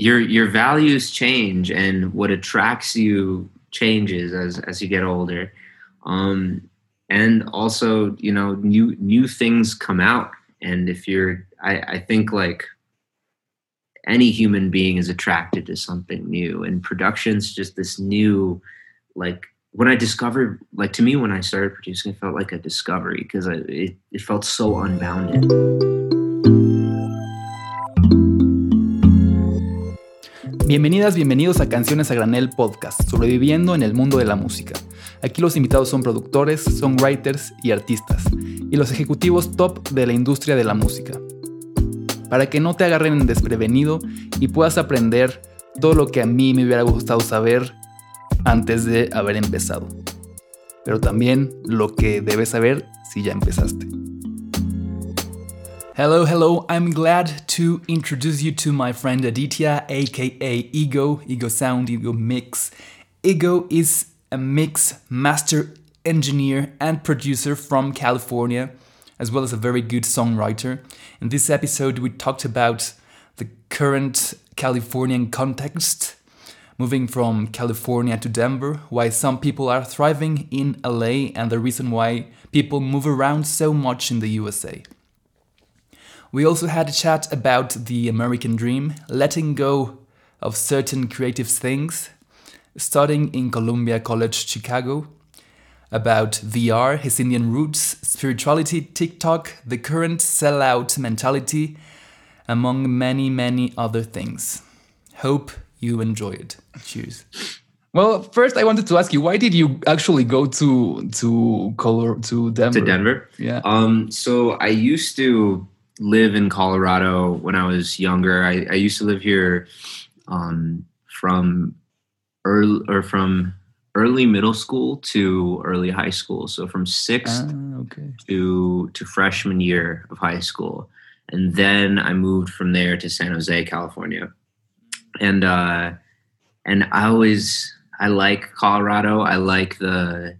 your your values change and what attracts you changes as as you get older. Um and also you know new new things come out. And if you're i i think like any human being is attracted to something new. And production's just this new like when i discovered like to me when i started producing it felt like a discovery because it, it felt so unbounded Bienvenidas, bienvenidos a Canciones a Granel Podcast, sobreviviendo en el mundo de la música. Aquí los invitados son productores, songwriters y artistas, y los ejecutivos top de la industria de la música. Para que no te agarren desprevenido y puedas aprender todo lo que a mí me hubiera gustado saber antes de haber empezado. Pero también lo que debes saber si ya empezaste. Hello, hello. I'm glad to introduce you to my friend Aditya, aka Ego, Ego Sound, Ego Mix. Ego is a mix master engineer and producer from California, as well as a very good songwriter. In this episode, we talked about the current Californian context, moving from California to Denver, why some people are thriving in LA, and the reason why people move around so much in the USA. We also had a chat about the American dream, letting go of certain creative things, studying in Columbia College Chicago, about VR, his Indian roots, spirituality, TikTok, the current sellout mentality, among many, many other things. Hope you enjoy it. Cheers. Well, first I wanted to ask you, why did you actually go to to Color to Denver? to denver Yeah. Um, so I used to live in Colorado when I was younger. I, I used to live here um, from early or from early middle school to early high school. So from sixth Ah, okay. to to freshman year of high school, and then I moved from there to San Jose, California, and uh, and I always I like Colorado. I like the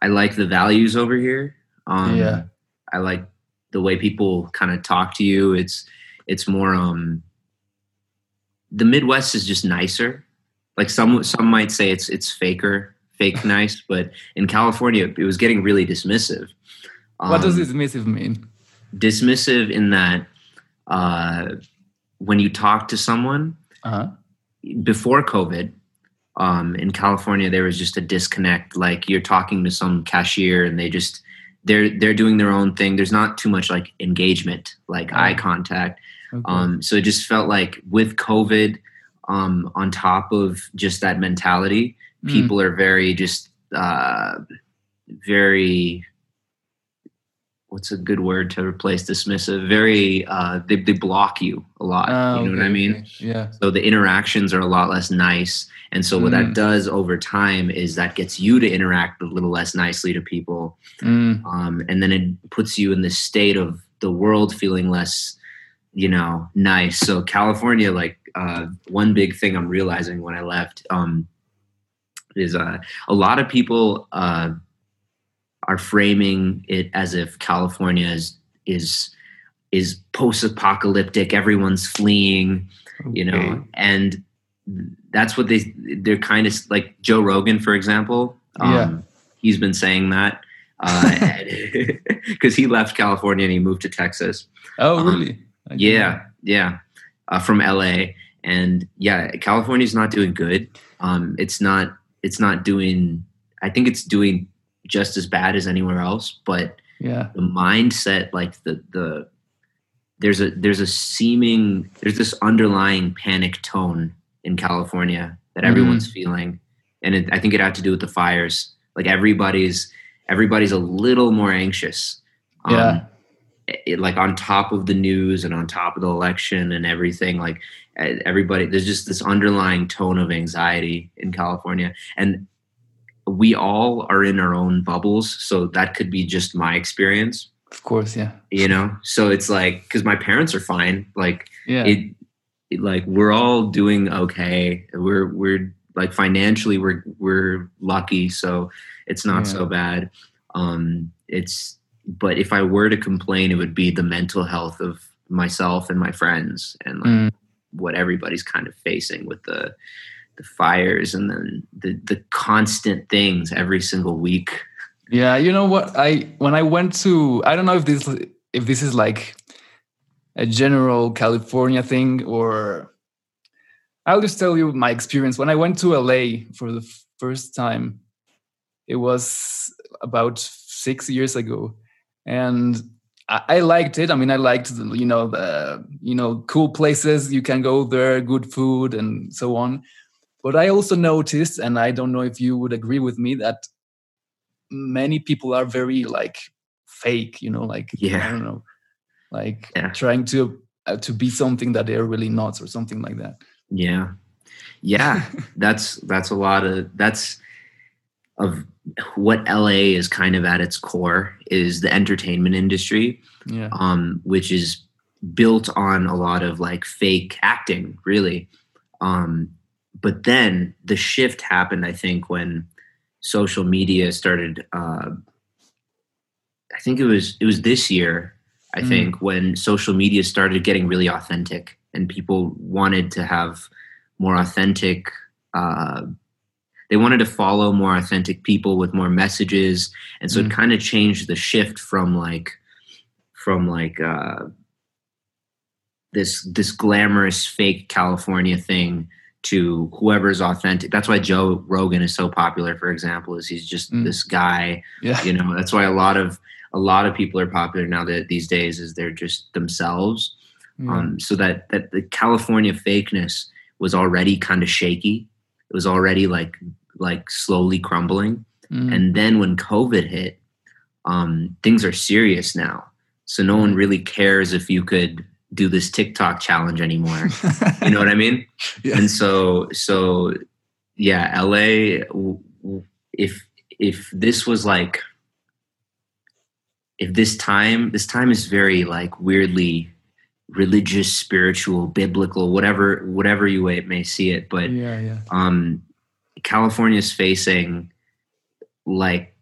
I like the values over here. Um, Yeah. I like the way people kind of talk to you. It's it's more um the Midwest is just nicer. Like some some might say it's it's faker, fake nice, but in California it was getting really dismissive. what does dismissive mean? dismissive in that uh, when you talk to someone Uh-huh. before COVID um, in California, there was just a disconnect. Like you're talking to some cashier and they just they're they're doing their own thing. There's not too much like engagement, like eye contact. Okay. Um, so it just felt like with COVID, um, on top of just that mentality, Mm. people are very just uh, very what's a good word to replace dismissive very uh, they, they block you a lot Ah, you know what i mean okay. Yeah. so the interactions are a lot less nice and so what Mm. that does over time is that gets you to interact a little less nicely to people Mm. um, and then it puts you in this state of the world feeling less you know nice so california like uh, one big thing i'm realizing when i left um, is uh, a lot of people uh, are framing it as if california is is is post-apocalyptic everyone's fleeing you know? And that's what they they're kind of like joe rogan for example um, Yeah. he's been saying that because he left california and he moved to texas. Oh, Um, really? Didn't yeah yeah uh, from la and yeah california's not doing good. Um, it's not it's not doing i think it's doing just as bad as anywhere else but. Yeah. the mindset like the the there's a there's a seeming there's this underlying panic tone in california that everyone's feeling and it, i think it had to do with the fires like everybody's everybody's a little more anxious Um, Yeah. it, like on top of the news and on top of the election and everything like everybody there's just this underlying tone of anxiety in california and we all are in our own bubbles so that could be just my experience Of course. Yeah. you know so it's like because my parents are fine like Yeah. it, it like we're all doing okay we're we're like financially we're we're lucky so it's not Yeah. so bad um it's but if i were to complain it would be the mental health of myself and my friends and like Mm. what everybody's kind of facing with the the fires and then the the constant things every single week. Yeah, you know what? I when I went to I don't know if this if this is like a general California thing or I'll just tell you my experience when I went to LA for the first time. It was about six years ago, and I, liked it. I mean, I liked the, you know the you know cool places you can go there, good food, and so on. But I also noticed, and I don't know if you would agree with me, that many people are very like fake. You know, like Yeah. I don't know, like Yeah. trying to uh, to be something that they're really not, or something like that. Yeah. Yeah. that's that's a lot of that's of what LA is kind of at its core is the entertainment industry, Yeah. um, which is built on a lot of like fake acting, really. Um, but then the shift happened, I think, when social media started. Uh, I think it was it was this year. I Mm. think when social media started getting really authentic and people wanted to have more authentic. Uh, they wanted to follow more authentic people with more messages, and so Mm. it kind of changed the shift from like from like uh, this this glamorous fake California thing to whoever's authentic. That's why Joe Rogan is so popular, for example, is he's just Mm. this guy. Yeah. You know, that's why a lot of a lot of people are popular now that these days is they're just themselves. Yeah. Um, so that that the California fakeness was already kind of shaky. It was already like like slowly crumbling. Mm. And then when COVID hit, um, things are serious now. So no one really cares if you could do this TikTok challenge anymore. you know what I mean? Yeah. And so, so yeah, LA. If if this was like, if this time, this time is very like weirdly religious, spiritual, biblical, whatever whatever you way may see it, but yeah. Yeah. um, California is facing like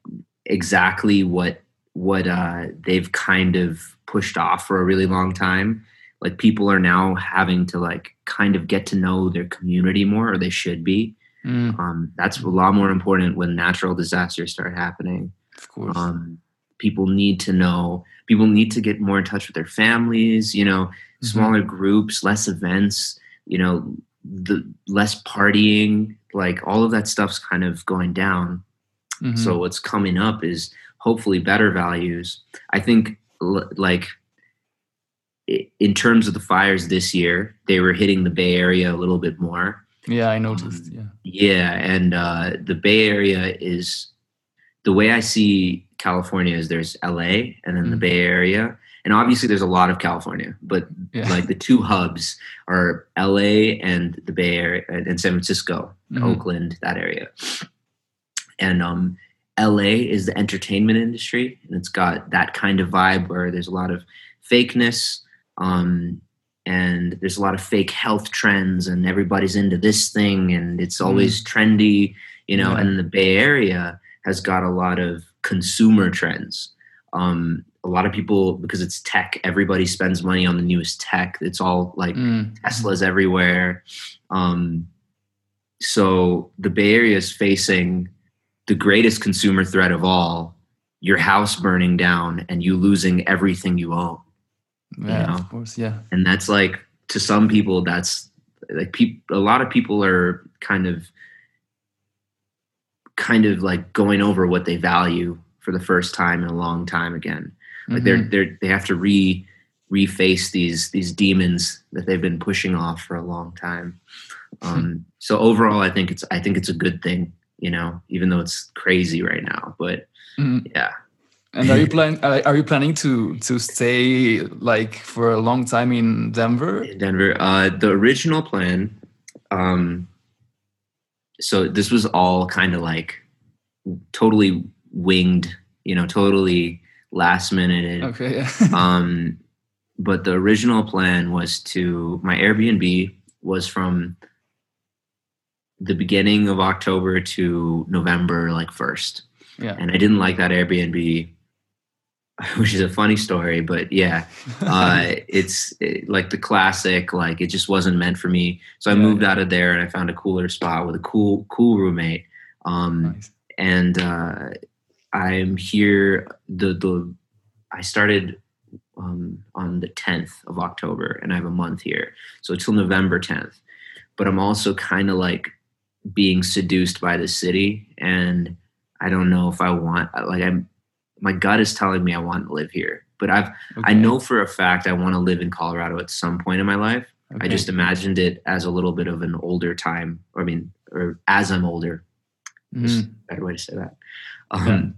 exactly what what uh, they've kind of pushed off for a really long time. Like people are now having to like kind of get to know their community more, or they should be. Mm, Um, that's a lot more important when natural disasters start happening. of course. Um, people need to know. People need to get more in touch with their families. You know, Mhm. smaller groups, less events. You know, the less partying. Like all of that stuff's kind of going down. Mhm. So what's coming up is hopefully better values. I think like in terms of the fires this year, they were hitting the Bay Area a little bit more. yeah, I noticed. Yeah. Yeah, and uh, the Bay Area is the way I see California is there's LA and then the Mhm. Bay Area, and obviously there's a lot of California, but Yeah. like the two hubs are LA and the Bay Area and San Francisco, Mhm. Oakland, that area. And um, LA is the entertainment industry, and it's got that kind of vibe where there's a lot of fakeness, um, and there's a lot of fake health trends, and everybody's into this thing, and it's always trendy, you know. Yeah. And the Bay Area has got a lot of consumer trends. Um, a lot of people, because it's tech, everybody spends money on the newest tech. It's all like Mm, Teslas everywhere. Um, so the Bay Area is facing the greatest consumer threat of all your house burning down and you losing everything you own. Yeah, know? of course. Yeah. And that's like, to some people, that's like, peop- a lot of people are kind of, kind of like going over what they value for the first time in a long time again like they're Mhm. they're they have to re reface these these demons that they've been pushing off for a long time um so overall i think it's i think it's a good thing you know even though it's crazy right now but Mhm. yeah And are you plan? Are are you planning to to stay like for a long time in Denver? in denver uh the original plan um so this was all kind of like totally winged you know totally last minute Okay. Yeah. um, but the original plan was to my Airbnb was from the beginning of October to November, like first, yeah. and I didn't like that Airbnb which is a funny story, but yeah, uh, it's it, like the classic. Like it just wasn't meant for me. So I Yeah, moved out of there and I found a cooler spot with a cool, cool roommate. Um, Nice. and uh, I'm here. The the I started um, on the 10th of October, and I have a month here, so till November 10th. But I'm also kind of like being seduced by the city, and I don't know if I want. Like I'm, my gut is telling me I want to live here, but I've I know for a fact I want to live in Colorado at some point in my life. I just imagined it as a little bit of an older time. Or I mean, or as I'm older, Mhm. better way to say that. Um,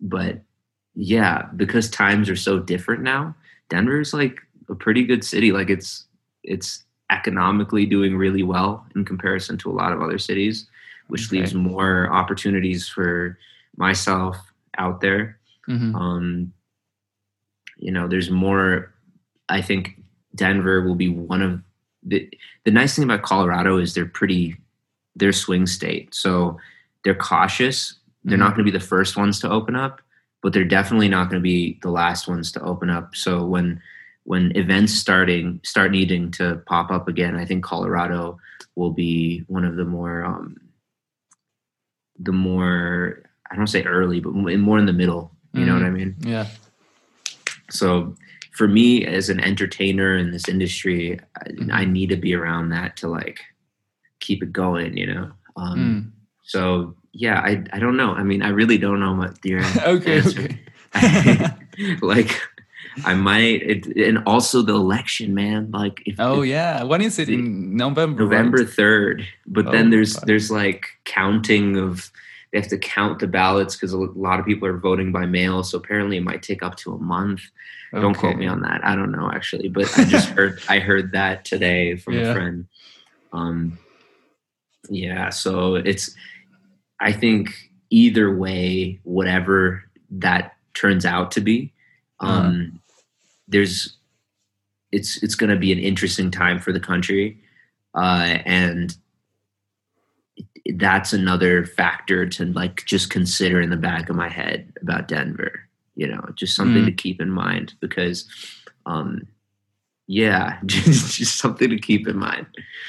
But yeah, because times are so different now, Denver's like a pretty good city. Like it's it's economically doing really well in comparison to a lot of other cities, which Okay. leaves more opportunities for myself out there. Mhm. Um, you know, there's more. I think Denver will be one of the the nice thing about Colorado is they're pretty they're swing state, so they're cautious. They're not going to be the first ones to open up, but they're definitely not going to be the last ones to open up. So when when events starting start needing to pop up again, I think Colorado will be one of the more um, the more I don't say early, but more in the middle. You know what I mean? Yeah. So for me as an entertainer in this industry, I, I need to be around that to like keep it going. You know. Um, Mm. So yeah, I I don't know. I mean, I really don't know what your okay. answer. Okay. like I might, it, and also the election, man. Like if, oh if yeah. When is it in November? November third, but Oh, then there's there's like counting of they have to count the ballots because a lot of people are voting by mail. So apparently, it might take up to a month. Don't quote me on that. I don't know actually, but I just heard I heard that today from Yeah. a friend. Um, yeah, so it's I think either way, whatever that turns out to be, Uh-huh. um, there's it's it's going to be an interesting time for the country, uh, and that's another factor to like just consider in the back of my head about Denver. You know, just something Mm. to keep in mind because, um, yeah, just just something to keep in mind.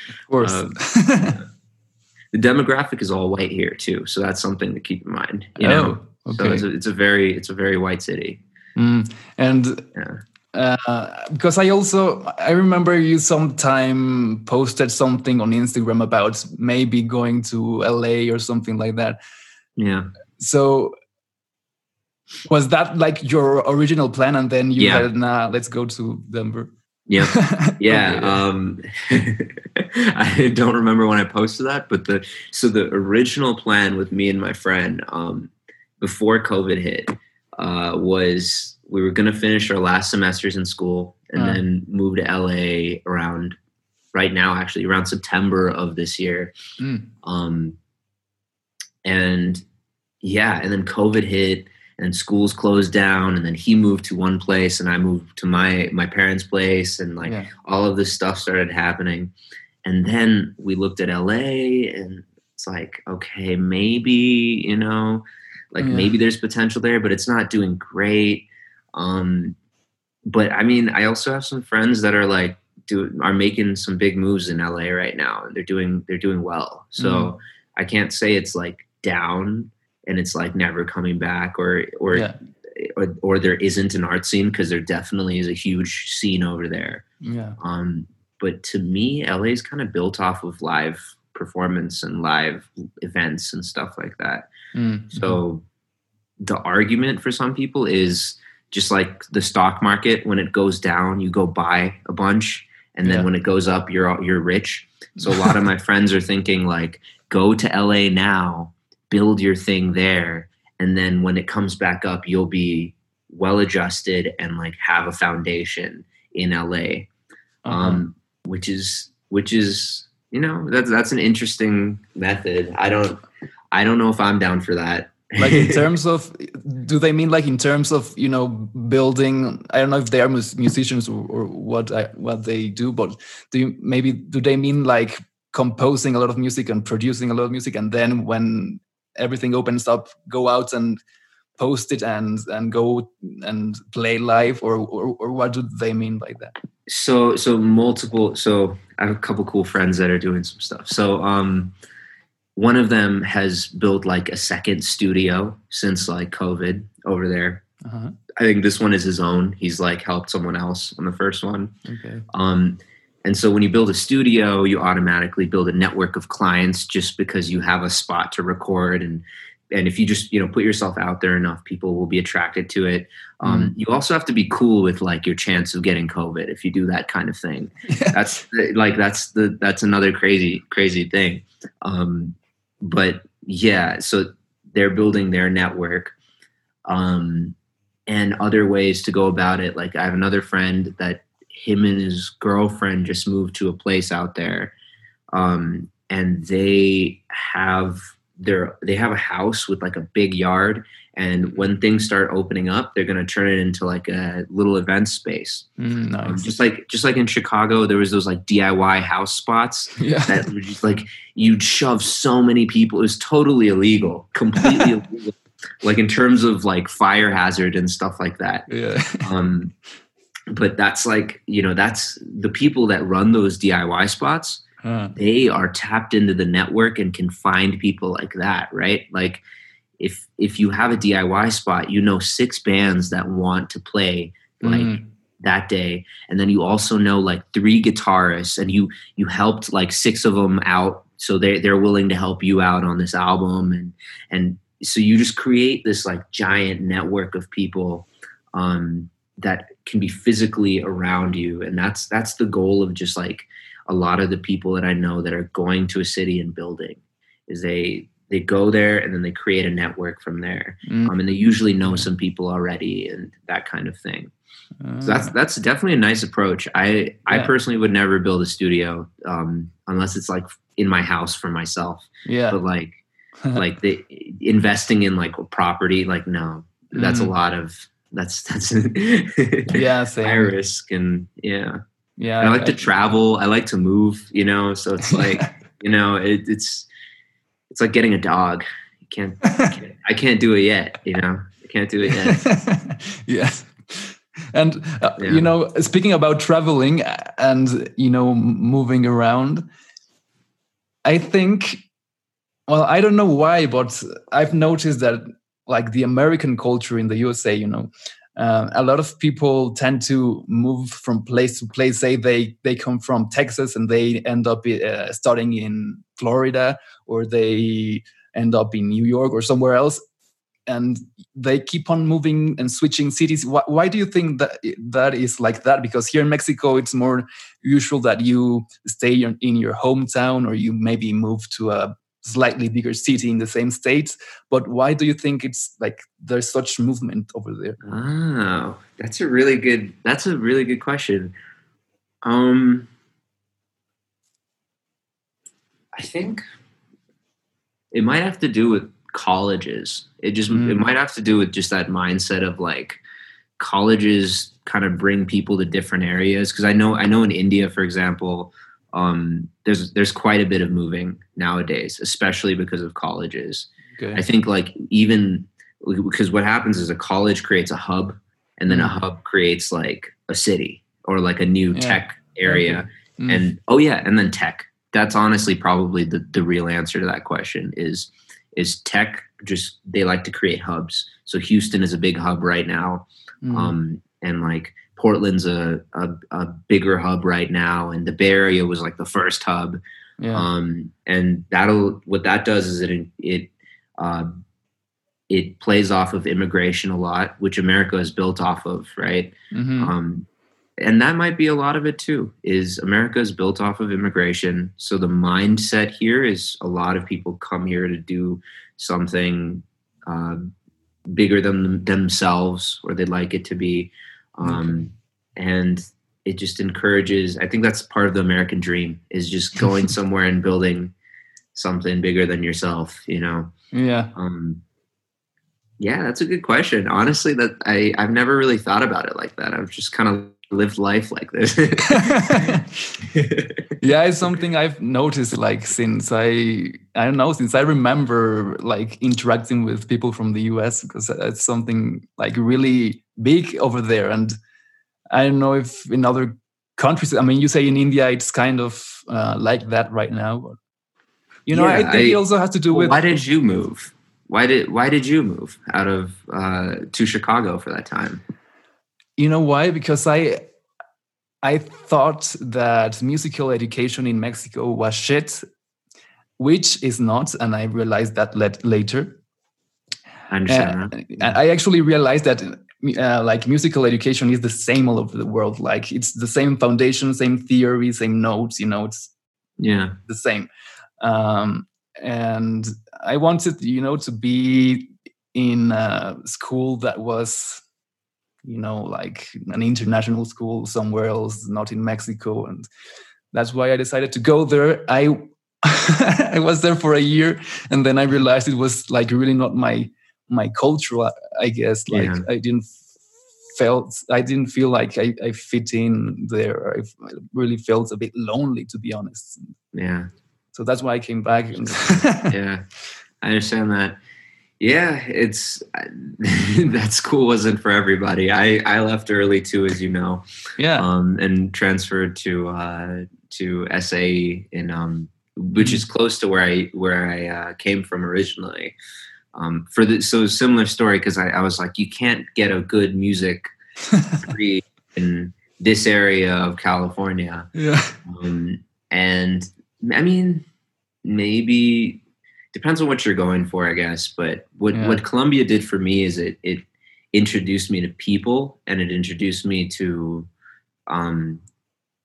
Of course. Um, The demographic is all white here too, so that's something to keep in mind. You know, Oh, so it's a, it's a very it's a very white city. Mm, and Yeah. Uh, because I also I remember you sometime posted something on Instagram about maybe going to LA or something like that. Yeah. So was that like your original plan, and then you Yeah. had nah, let's go to Denver? Yeah. Yeah. Okay. Um, I don't remember when I posted that, but the so the original plan with me and my friend um, before COVID hit uh, was we were going to finish our last semesters in school and Uh. then move to LA around right now, actually around September of this year. Mm. Um, and yeah, and then COVID hit and schools closed down and then he moved to one place and I moved to my my parents' place and like yeah. all of this stuff started happening. And then we looked at LA and it's like, okay, maybe, you know, like Yeah. maybe there's potential there, but it's not doing great. Um, but I mean, I also have some friends that are like do are making some big moves in LA right now and they're doing they're doing well. So Mhm. I can't say it's like down and it's like never coming back or or Yeah. or, or there isn't an art scene because there definitely is a huge scene over there. Yeah. Um, but to me, LA is kind of built off of live performance and live events and stuff like that. Mm. So the argument for some people is just like the stock market when it goes down, you go buy a bunch, and then Yeah. when it goes up, you're you're rich. So a lot of my friends are thinking like, go to LA now, build your thing there, and then when it comes back up, you'll be well adjusted and like have a foundation in LA Uh-huh. um, which is which is you know that's that's an interesting method. I don't I don't know if I'm down for that. Like in terms of do they mean like in terms of you know building i don't know if they are mus- musicians or, or what I, what they do but do you maybe do they mean like composing a lot of music and producing a lot of music and then when everything opens up go out and post it and and go and play live or, or or what do they mean by that? So so multiple so i have a couple cool friends that are doing some stuff. So um one of them has built like a second studio since like covid over there. Uh-huh. i think this one is his own. He's like helped someone else on the first one. Okay. Um and so when you build a studio you automatically build a network of clients just because you have a spot to record and and if you just you know put yourself out there enough people will be attracted to it. Um, mm. you also have to be cool with like your chance of getting covid if you do that kind of thing. That's like that's the that's another crazy crazy thing. Um, but yeah so they're building their network um, and other ways to go about it. Like i have another friend that him and his girlfriend just moved to a place out there um, and they have they're they have a house with like a big yard and when things start opening up they're going to turn it into like a little event space mm, nice. um, just like just like in chicago there was those like diy house spots yeah. that were just like you'd shove so many people it was totally illegal completely illegal like in terms of like fire hazard and stuff like that yeah um but that's like you know that's the people that run those diy spots huh. they are tapped into the network and can find people like that, right? Like if if you have a DIY spot, you know six bands that want to play like mm. that day, and then you also know like three guitarists, and you you helped like six of them out, so they they're willing to help you out on this album, and and so you just create this like giant network of people um, that can be physically around you, and that's that's the goal of just like a lot of the people that I know that are going to a city and building is they they go there and then they create a network from there. Mm. Um, and they usually know some people already and that kind of thing. Uh, so that's that's definitely a nice approach. I yeah. I personally would never build a studio um, unless it's like in my house for myself. Yeah. But like like the investing in like property, like no, that's mm. a lot of that's that's yeah same. high risk and yeah yeah and i like I, to travel i like to move you know so it's like you know it, it's it's like getting a dog. You can't, can't, i can't do it yet you know? I can't do it yet. Yeah and uh, yeah. you know speaking about traveling and you know moving around i think well i don't know why but i've noticed that like the american culture in the usa you know uh, a lot of people tend to move from place to place. Say they they come from Texas and they end up uh, studying in Florida, or they end up in New York or somewhere else, and they keep on moving and switching cities. Why, why do you think that that is like that? Because here in Mexico, it's more usual that you stay in your hometown, or you maybe move to a slightly bigger city in the same state but why do you think it's like there's such movement over there? Oh that's a really good that's a really good question. Um i think it might have to do with colleges. It just mm. it might have to do with just that mindset of like colleges kind of bring people to different areas because i know i know in india for example um, there's there's quite a bit of moving nowadays, especially because of colleges. Okay. I think like even because what happens is a college creates a hub, and then mm. a hub creates like a city or like a new yeah. tech area, mm. and oh yeah, and then tech. That's honestly probably the the real answer to that question is is tech just they like to create hubs. So Houston is a big hub right now, mm. um, and like Portland's a, a, a bigger hub right now, and the Bay Area was like the first hub. Yeah. Um, and that'll what that does is it it uh, it plays off of immigration a lot, which America is built off of, right? Mm-hmm. Um, and that might be a lot of it too. Is America is built off of immigration, so the mindset here is a lot of people come here to do something uh, bigger than themselves, or they'd like it to be um, and it just encourages i think that's part of the american dream is just going somewhere and building something bigger than yourself you know? Yeah. Um, yeah that's a good question. Honestly that i i've never really thought about it like that. I've just kind of lived life like this. yeah, it's something I've noticed like since I I don't know since I remember like interacting with people from the US because it's something like really big over there and I don't know if in other countries I mean you say in India it's kind of uh, like that right now but you know yeah, I think I, it also has to do with why did you move why did why did you move out of uh, to Chicago for that time you know why? Because I I thought that musical education in Mexico was shit, which is not, and I realized that later. I understand uh, I actually realized that uh, like musical education is the same all over the world. Like it's the same foundation, same theory, same notes. You know, it's yeah the same. Um, and I wanted, you know, to be in a school that was you know, like an international school somewhere else, not in Mexico. And that's why I decided to go there. I I was there for a year and then I realized it was like really not my my culture, I guess. Like yeah. I didn't felt I didn't feel like I, I fit in there. I really felt a bit lonely to be honest. Yeah. So that's why I came back. yeah. I understand that yeah it's that school wasn't for everybody i i left early too as you know yeah um and transferred to uh to SAE in um which is close to where i where i uh, came from originally um for the so similar story because I, I was like you can't get a good music degree in this area of california yeah um and i mean maybe depends on what you're going for, I guess. But what yeah. what Columbia did for me is it it introduced me to people and it introduced me to um,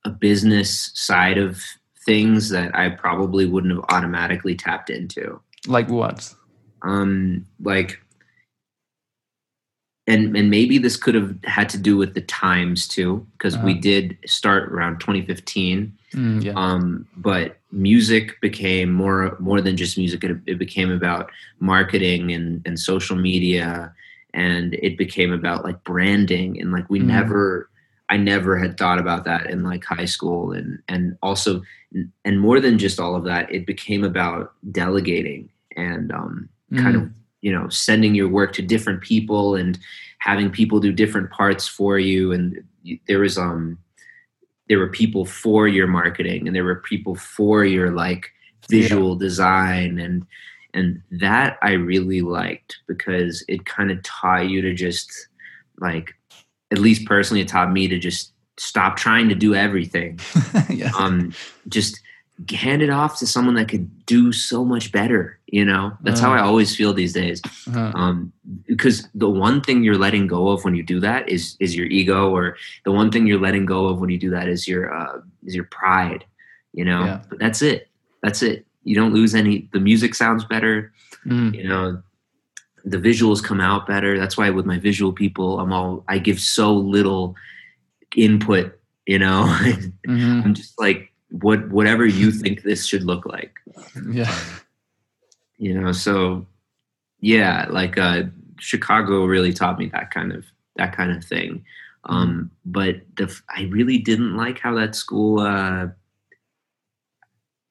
a business side of things that I probably wouldn't have automatically tapped into. Like what? Um, like, and and maybe this could have had to do with the times too, because uh-huh. we did start around 2015 Mm, yeah. um, but music became more more than just music. It, it became about marketing and, and social media, and it became about like branding and like we mm. never. I never had thought about that in like high school, and and also and more than just all of that, it became about delegating and um, mm. kind of you know sending your work to different people and having people do different parts for you. And there was um there were people for your marketing and there were people for your like visual yeah. design and and that I really liked because it kind of taught you to just like at least personally it taught me to just stop trying to do everything. yeah. Um just hand it off to someone that could do so much better you know? That's uh, how i uh-huh. always feel these days. Uh, um, because the one thing you're letting go of when you do that is is your ego or the one thing you're letting go of when you do that is your uh, is your pride you know? Yeah. but that's it. That's it. You don't lose any the music sounds better. Mm. you know the visuals come out better. That's why with my visual people i'm all i give so little input you know? Mm-hmm. i'm just like what whatever you think this should look like. Yeah. You know, so yeah, like uh Chicago really taught me that kind of that kind of thing. Um, mm-hmm. but the I really didn't like how that school uh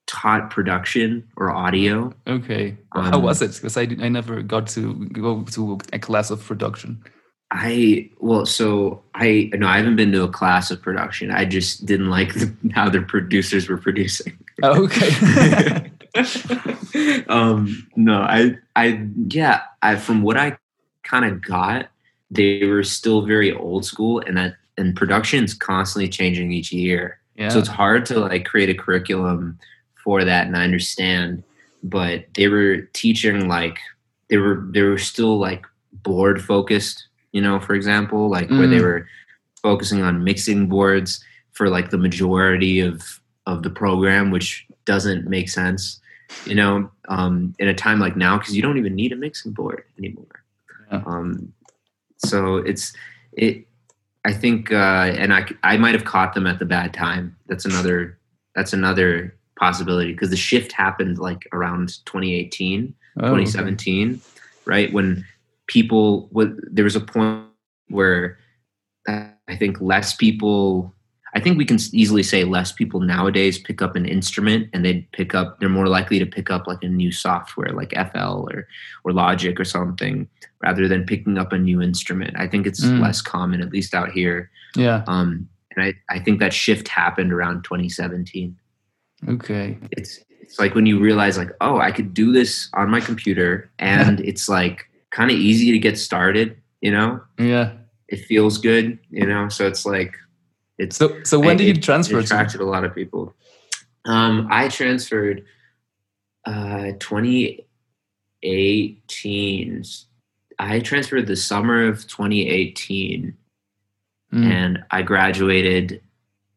taught production or audio. Okay. Um, how was it? Because I, I never got to go to a class of production. I well, so I no, I haven't been to a class of production. I just didn't like the, how the producers were producing. Oh, okay. um, no, I, I, yeah, I from what I kind of got, they were still very old school, and that and production's constantly changing each year. Yeah. So it's hard to like create a curriculum for that, and I understand. But they were teaching like they were they were still like board focused you know, for example, like mm. where they mm. were focusing on mixing boards for like the majority of of the program, which doesn't make sense, you know, um, in a time like now because you don't even need a mixing board anymore. Yeah. Um, so it's it. I think, uh, and I I might have caught them at the bad time. That's another that's another possibility because the shift happened like around 2018, oh, 2017, okay. right when people what there was a point where I think less people I think we can easily say less people nowadays pick up an instrument and they pick up they're more likely to pick up like a new software like FL or or Logic or something rather than picking up a new instrument. I think it's Mm. less common at least out here. Yeah. Um and I, I think that shift happened around 2017. Okay. It's it's like when you realize like, oh, I could do this on my computer and it's like kind of easy to get started, you know? Yeah. It feels good, you know? So it's like it's So so when I- did you transfer It to? attracted a lot of people. Um, I transferred uh, 2018. I transferred the summer of 2018, Mm. and I graduated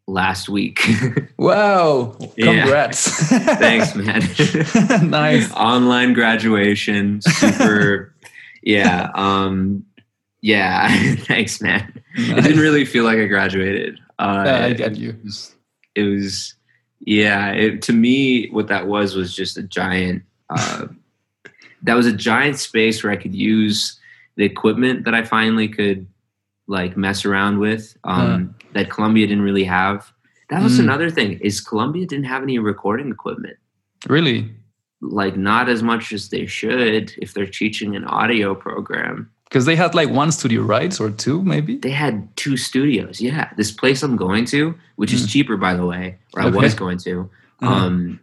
last week. Wow! Congrats! Thanks, man. nice. Online graduation, super. yeah, um, yeah. Thanks, man. It didn't really feel like I graduated. Uh, Yeah, I get you. It was, it was yeah. It, to me, what that was was just a giant. Uh, that was a giant space where I could use the equipment that I finally could like mess around with. Um, That Columbia didn't really have. That was Mm. another thing. Is Columbia didn't have any recording equipment. Really? Like not as much as they should if they're teaching an audio program. Because they had like one studio, right, or two, maybe. They had two studios. Yeah, this place I'm going to, which is Mm. cheaper by the way, or I was going to. Uh-huh. Um,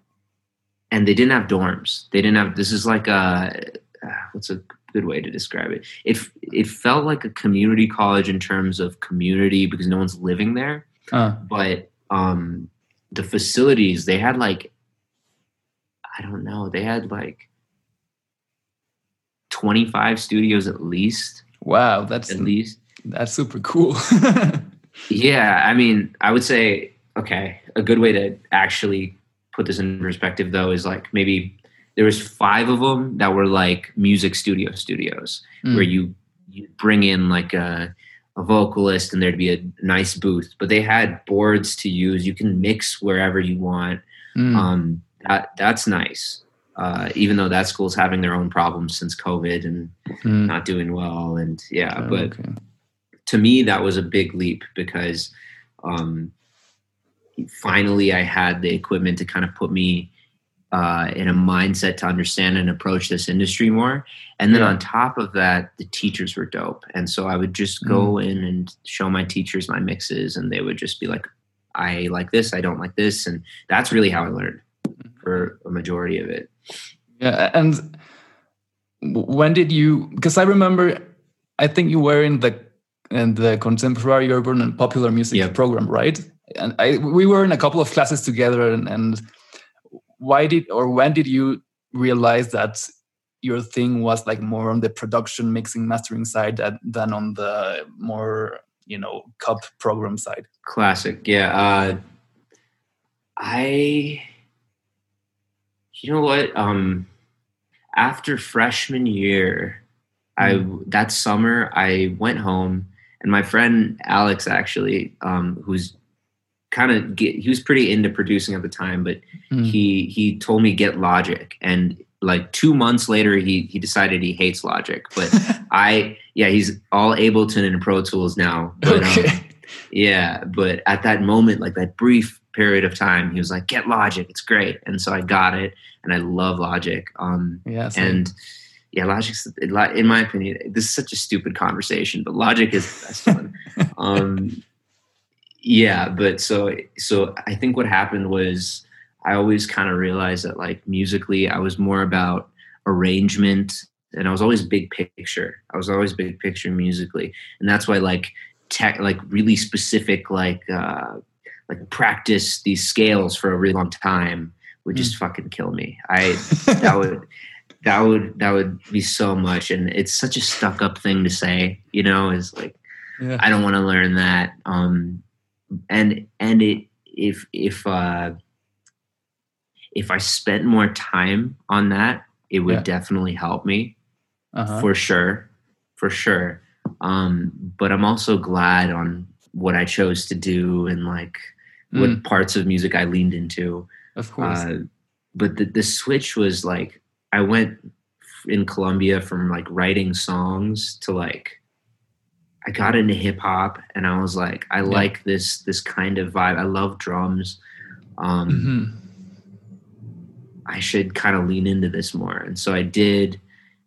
and they didn't have dorms. They didn't have. This is like a uh, what's a good way to describe it? It it felt like a community college in terms of community because no one's living there, Uh, but um, the facilities they had like I don't know. They had like twenty five studios at least. wow, that's At least. that's super cool. Yeah, I mean, I would say okay. A good way to actually put this in perspective, though, is like maybe there was five of them that were like music studio studios Mm. where you you bring in like a a vocalist and there'd be a nice booth, but they had boards to use. You can mix wherever you want. Mm. Um, that that's nice. Uh, even though that school's having their own problems since COVID and Mm. not doing well, and yeah, Oh, but okay. to me that was a big leap because um, finally I had the equipment to kind of put me uh, in a mindset to understand and approach this industry more. And then Yeah. on top of that, the teachers were dope, and so I would just go in and show my teachers my mixes, and they would just be like, "I like this, I don't like this," and that's really how I learned for a majority of it. Yeah, and when did you? Because I remember, I think you were in the in the contemporary urban and popular music Yeah. program, right? And I we were in a couple of classes together. And, and why did or when did you realize that your thing was like more on the production, mixing, mastering side that, than on the more you know cup program side? Classic, yeah. Uh, I, you know what? Um, after freshman year, I that summer I went home, and my friend Alex actually, um, who's kind of he was pretty into producing at the time, but Mm. he he told me get Logic, and like two months later, he he decided he hates Logic, but I yeah he's all Ableton and Pro Tools now, but. Um, okay. yeah, but at that moment, like that brief period of time, he was like, "Get Logic, it's great," and so I got it, and I love Logic. Um, yeah. and yeah, Logic's in my opinion, this is such a stupid conversation, but Logic is the best one. um, yeah, but so so I think what happened was I always kind of realized that like musically, I was more about arrangement, and I was always big picture. I was always big picture musically, and that's why like tech, like really specific, like uh, like practice these scales for a really long time would just fucking kill me. I that would that would that would be so much and it's such a stuck up thing to say you know is like yeah. i don't want to learn that um and and it if if uh if i spent more time on that it would Yeah. definitely help me Uh-huh. for sure for sure um but i'm also glad on what i chose to do and like what Mm. parts of music i leaned into of course. uh, but the, the switch was like I went in Columbia from like writing songs to like I got into hip hop and I was like, I like this this kind of vibe. I love drums. Um, Mhm. I should kind of lean into this more. And so I did,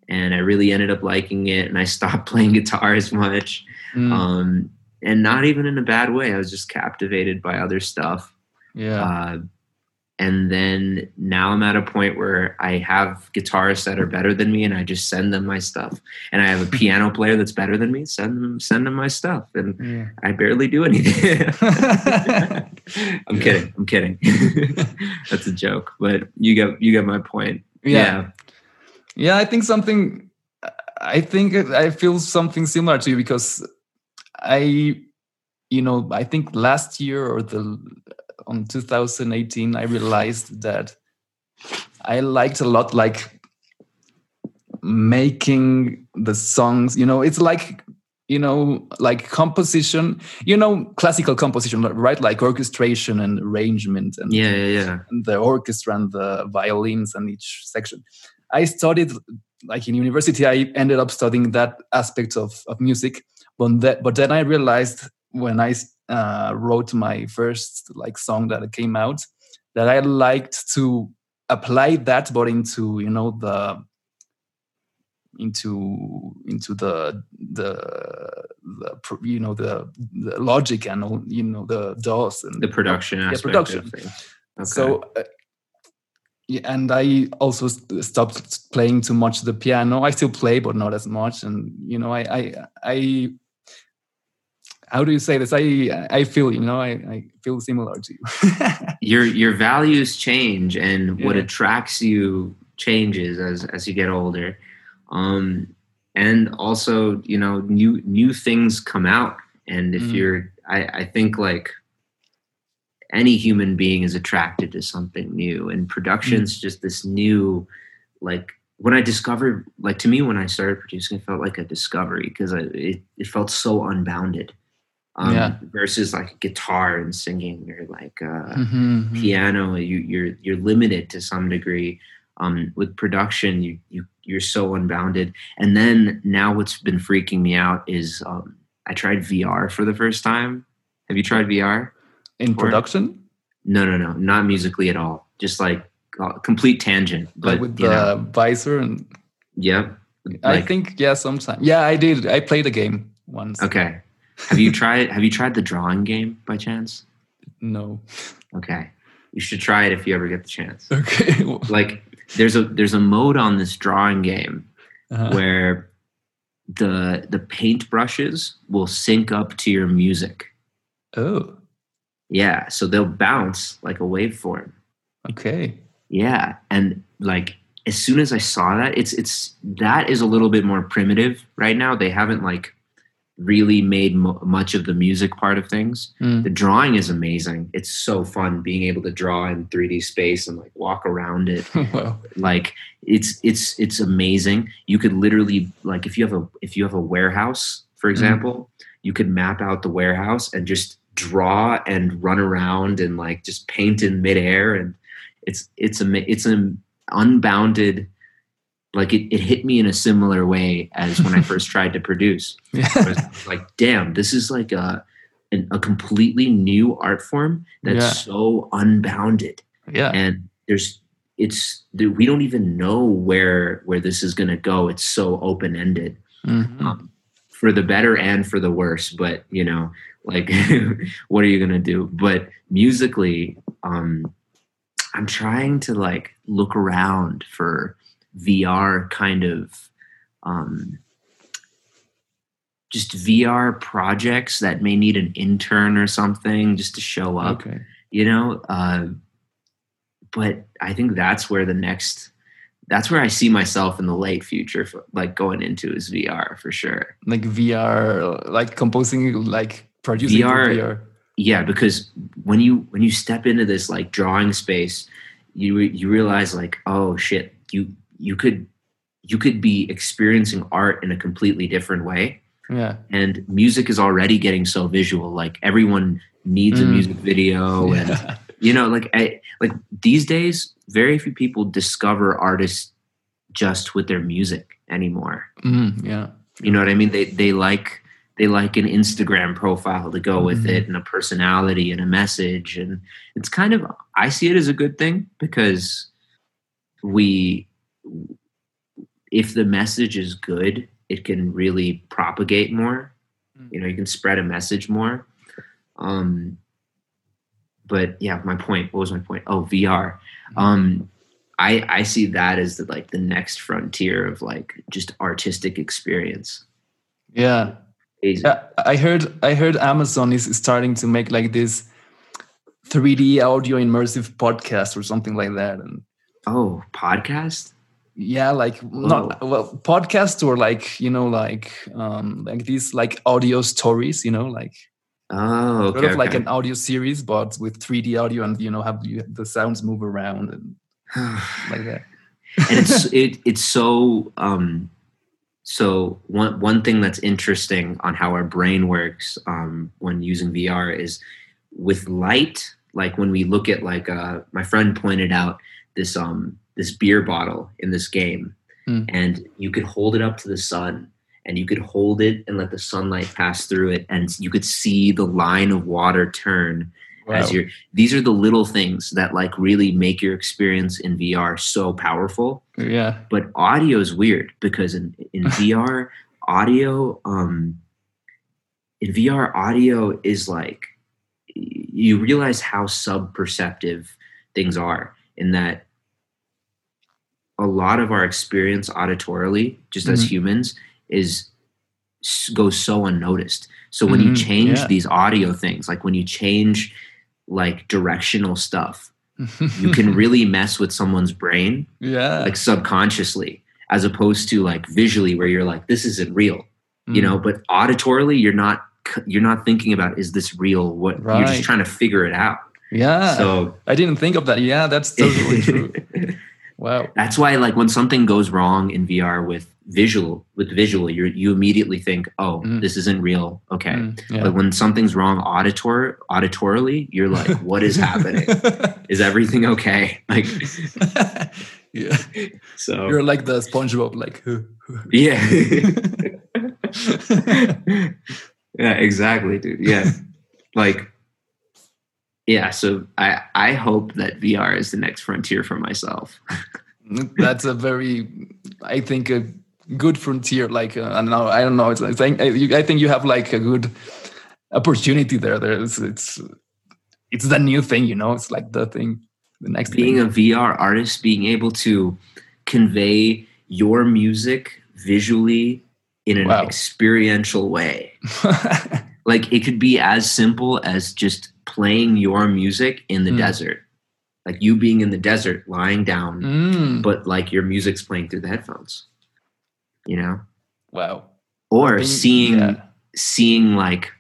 and I really ended up liking it. And I stopped playing guitar as much, Mm, um, and not even in a bad way. I was just captivated by other stuff. yeah. Uh, and then now I'm at a point where I have guitarists that are better than me, and I just send them my stuff. And I have a piano player that's better than me. Send them, send them my stuff, and yeah. I barely do anything. I'm kidding. I'm kidding. that's a joke, but you get you get my point. Yeah. Yeah, I think something. I think I feel something similar to you because I, you know, I think last year or the on 2018, I realized that I liked a lot like making the songs. You know, it's like you know like composition you know classical composition right like orchestration and arrangement and Yeah, yeah, yeah. and the orchestra and the violins and each section. I studied like in university. I ended up studying that aspect of, of music, but that, but then I realized when I uh, wrote my first like song that came out that I liked to apply that, but into you know the into into the the, the you know the, the logic and all, you know the DAWs and The production aspect production. Okay. so, uh, yeah, and I also st- stopped playing too much the piano. I still play, but not as much. And you know, I, I, I how do you say this? I, I feel, you know, I, I feel similar to you. your your values change and what attracts you changes as as you get older um and also you know new new things come out and if Mm. you're i i think like any human being is attracted to something new and production's just this new like when i discovered like to me when i started producing it felt like a discovery because it, it felt so unbounded um, Yeah. versus like guitar and singing or like uh, Mhm, mhm. piano you, you're you're limited to some degree. Um, with production you, you you're so unbounded. And then now what's been freaking me out is um, i tried vr for the first time. Have you tried vr In Or- production, no no no. Not musically at all. Just like uh, complete tangent like but with the know. visor, and yep. I Like- think yeah, sometimes Yeah, I did. I played a game once. okay have you tried have you tried the drawing game by chance No. okay you should try it if you ever get the chance Okay. like there's a there's a mode on this drawing game Uh-huh. where the the paint brushes will sync up to your music. Oh. Yeah, so they'll bounce like a waveform. Okay. Yeah, and like as soon as I saw that, it's it's that is a little bit more primitive right now. They haven't like really made mo- much of the music part of things. Mm. The drawing is amazing. It's so fun being able to draw in 3D space and like walk around it. well. like it's it's it's amazing you could literally like if you have a if you have a warehouse for example you could map out the warehouse and just draw and run around and like just paint in midair and it's it's a it's an unbounded like it, it hit me in a similar way as when i first tried to produce Yeah. was like damn this is like a an, a completely new art form that's Yeah. so unbounded yeah. and there's it's we don't even know where where this is going to go it's so open ended Mhm. um, for the better and for the worse but you know like what are you going to do but musically um i'm trying to like look around for vr kind of um just vr projects that may need an intern or something just to show up Okay. you know uh, but i think that's where the next that's where i see myself in the late future for, like going into is vr for sure Like VR, like composing, like producing VR VR. yeah because when you when you step into this like drawing space you you realize like oh shit you you could you could be experiencing art in a completely different way Yeah. and music is already getting so visual like everyone needs a Mm. music video and you know like I, like these days very few people discover artists just with their music anymore Mm, yeah. you know what i mean they they like they like an Instagram profile to go with Mhm. it and a personality and a message. And it's kind of, I see it as a good thing because we, if the message is good, it can really propagate more. Mm. You know, you can spread a message more. Um, but yeah, my point. What was my point? Oh, VR. Um, I I see that as the, like the next frontier of like just artistic experience. Yeah. Amazing. Yeah, I heard I heard Amazon is starting to make like this 3D audio immersive podcast or something like that. And Oh, podcast. Yeah, like not well podcast or like, you know, like um like these like audio stories, you know, like Oh, sort okay. of like an audio series, but with 3D audio and you know have you, the sounds move around and like that. and it's it it's so um so one one thing that's interesting on how our brain works um when using VR is with light like when we look at like uh my friend pointed out this um this beer bottle in this game Mm. and you could hold it up to the sun and you could hold it and let the sunlight pass through it and you could see the line of water turn Wow. as you're these are the little things that like really make your experience in VR so powerful yeah. but audio is weird because in, in VR audio um in VR audio is like you realize how sub perceptive things are in that a lot of our experience auditorily just as Mhm. humans is goes so unnoticed so when you Mhm, change yeah. these audio things like when you change like directional stuff you can really mess with someone's brain yeah. like subconsciously as opposed to like visually where you're like this isn't real you Mm. know but auditorily you're not you're not thinking about is this real what you're just trying to figure it out Yeah. so I didn't think of that. Yeah, that's totally true. Wow. that's why like when something goes wrong in VR with visual with visual you you immediately think oh Mm. this isn't real okay Mm, yeah. but when something's wrong auditor auditorily you're like what is happening is everything okay like yeah. so You're like the SpongeBob, like. Who? Yeah yeah exactly dude yeah like yeah so i i hope that vr is the next frontier for myself That's a very, I think, a good frontier. Like uh, I don't know, I don't know. It's, I think I, you- I think you have like a good opportunity there. There's it's it's the new thing, you know. It's like the thing, the next being thing. a vr artist being able to convey your music visually in an Wow. experiential way like it could be as simple as just playing your music in the Mm. desert like you being in the desert lying down Mm, but like your music's playing through the headphones you know wow. or Being- seeing yeah. seeing like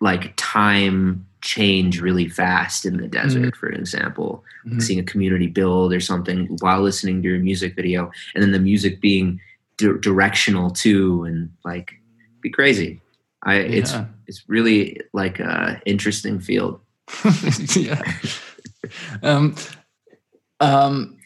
like time change really fast in the desert for example Mhm. seeing a community build or something while listening to your music video and then the music being di- directional too and like be crazy i it's Yeah. it's really like a interesting field yeah. Um, um,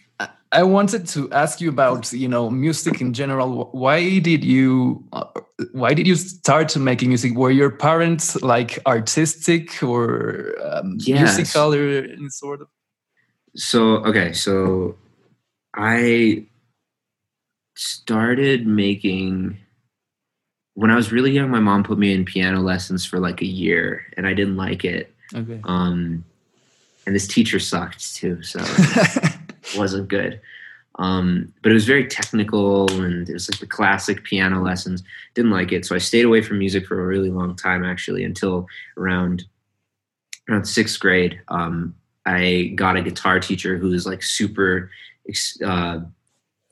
I- wanted to ask you about you know music in general. Why did you uh, why did you start to making music? Were your parents like artistic or um, Yes. musical or any sort of? so okay so i started making when i was really young my mom put me in piano lessons for like a year and i didn't like it. Okay. um and this teacher sucked too so it wasn't good. Um but it was very technical and it was like the classic piano lessons. Didn't like it so i stayed away from music for a really long time actually until around around sixth grade. Um i got a guitar teacher who was like super uh,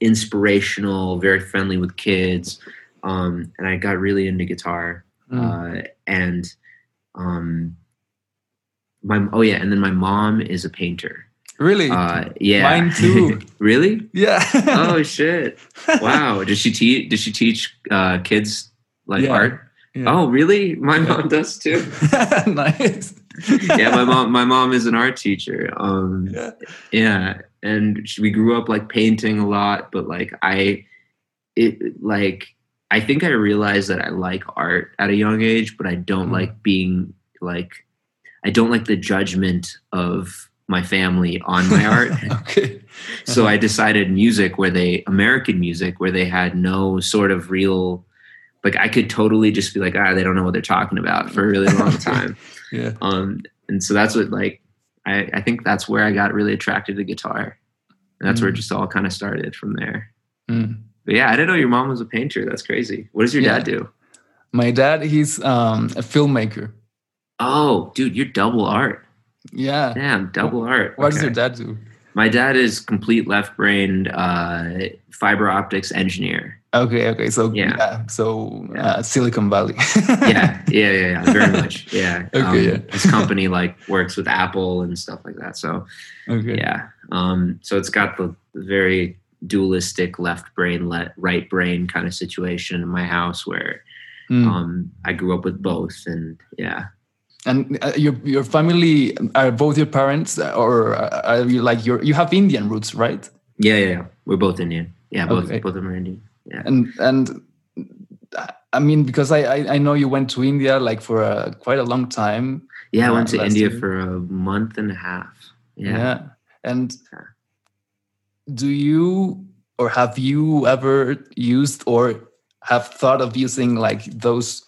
inspirational very friendly with kids um and i got really into guitar Mm. uh, and um, my oh yeah, and then my mom is a painter. really? Uh, yeah, Mine too. really? yeah. Oh shit! Wow. Did she teach? Did she teach uh, kids like Yeah. art? Yeah. Oh, really? My mom does too. nice. Yeah, my mom. My mom is an art teacher. Um, Yeah. yeah and she, we grew up like painting a lot but like i it like I think I realized that I like art at a young age, but I don't Mm. like being like I don't like the judgment of my family on my art. okay. so I decided music where they American music where they had no sort of real like I could totally just be like ah they don't know what they're talking about for a really long time. Yeah. Um and so that's what like I, I think that's where I got really attracted to guitar. And that's where it Mm. just all kind of started from there. Mm. But yeah, I didn't know your mom was a painter. That's crazy. What does your Yeah. dad do? My dad, he's um, a filmmaker. Oh, dude, you're double art. Yeah. Damn, double art. What does your dad do? My dad is complete left-brained uh, fiber optics engineer. Okay, okay. So Yeah. yeah, so Yeah. Uh, Silicon Valley. Yeah, yeah, yeah, yeah very much. Yeah. Um, Okay, yeah. His company like works with Apple and stuff like that. So okay. yeah. Um, so it's got the very dualistic left brain, le- right brain kind of situation in my house where Mm. um, I grew up with both, and yeah. And uh, your your family are both your parents, uh, or are you like your you have Indian roots, right? Yeah, yeah, yeah. We're both Indian. Yeah, both Okay. both of them are Indian. Yeah. And and uh, I mean, because I I, I know you went to India like for a, quite a long time. Yeah, I Uh, went to India year. for a month and a half. Yeah. Yeah. And. Do you or have you ever used or have thought of using like those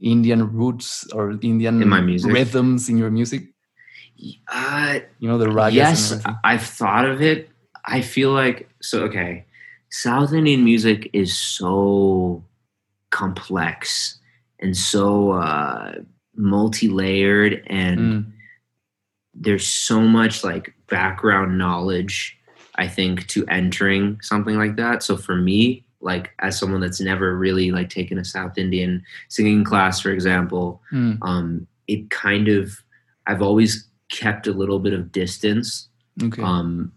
Indian roots or Indian In my music? rhythms in your music? Uh, You know the ragas. yes? I've thought of it. I feel like so. Okay, South Indian music is so complex and so uh, multi-layered, and Mm, there's so much like background knowledge. I think to entering something like that. So for me, like as someone that's never really like taken a South Indian singing class, for example, mm, um, it kind of I've always kept a little bit of distance, okay. um,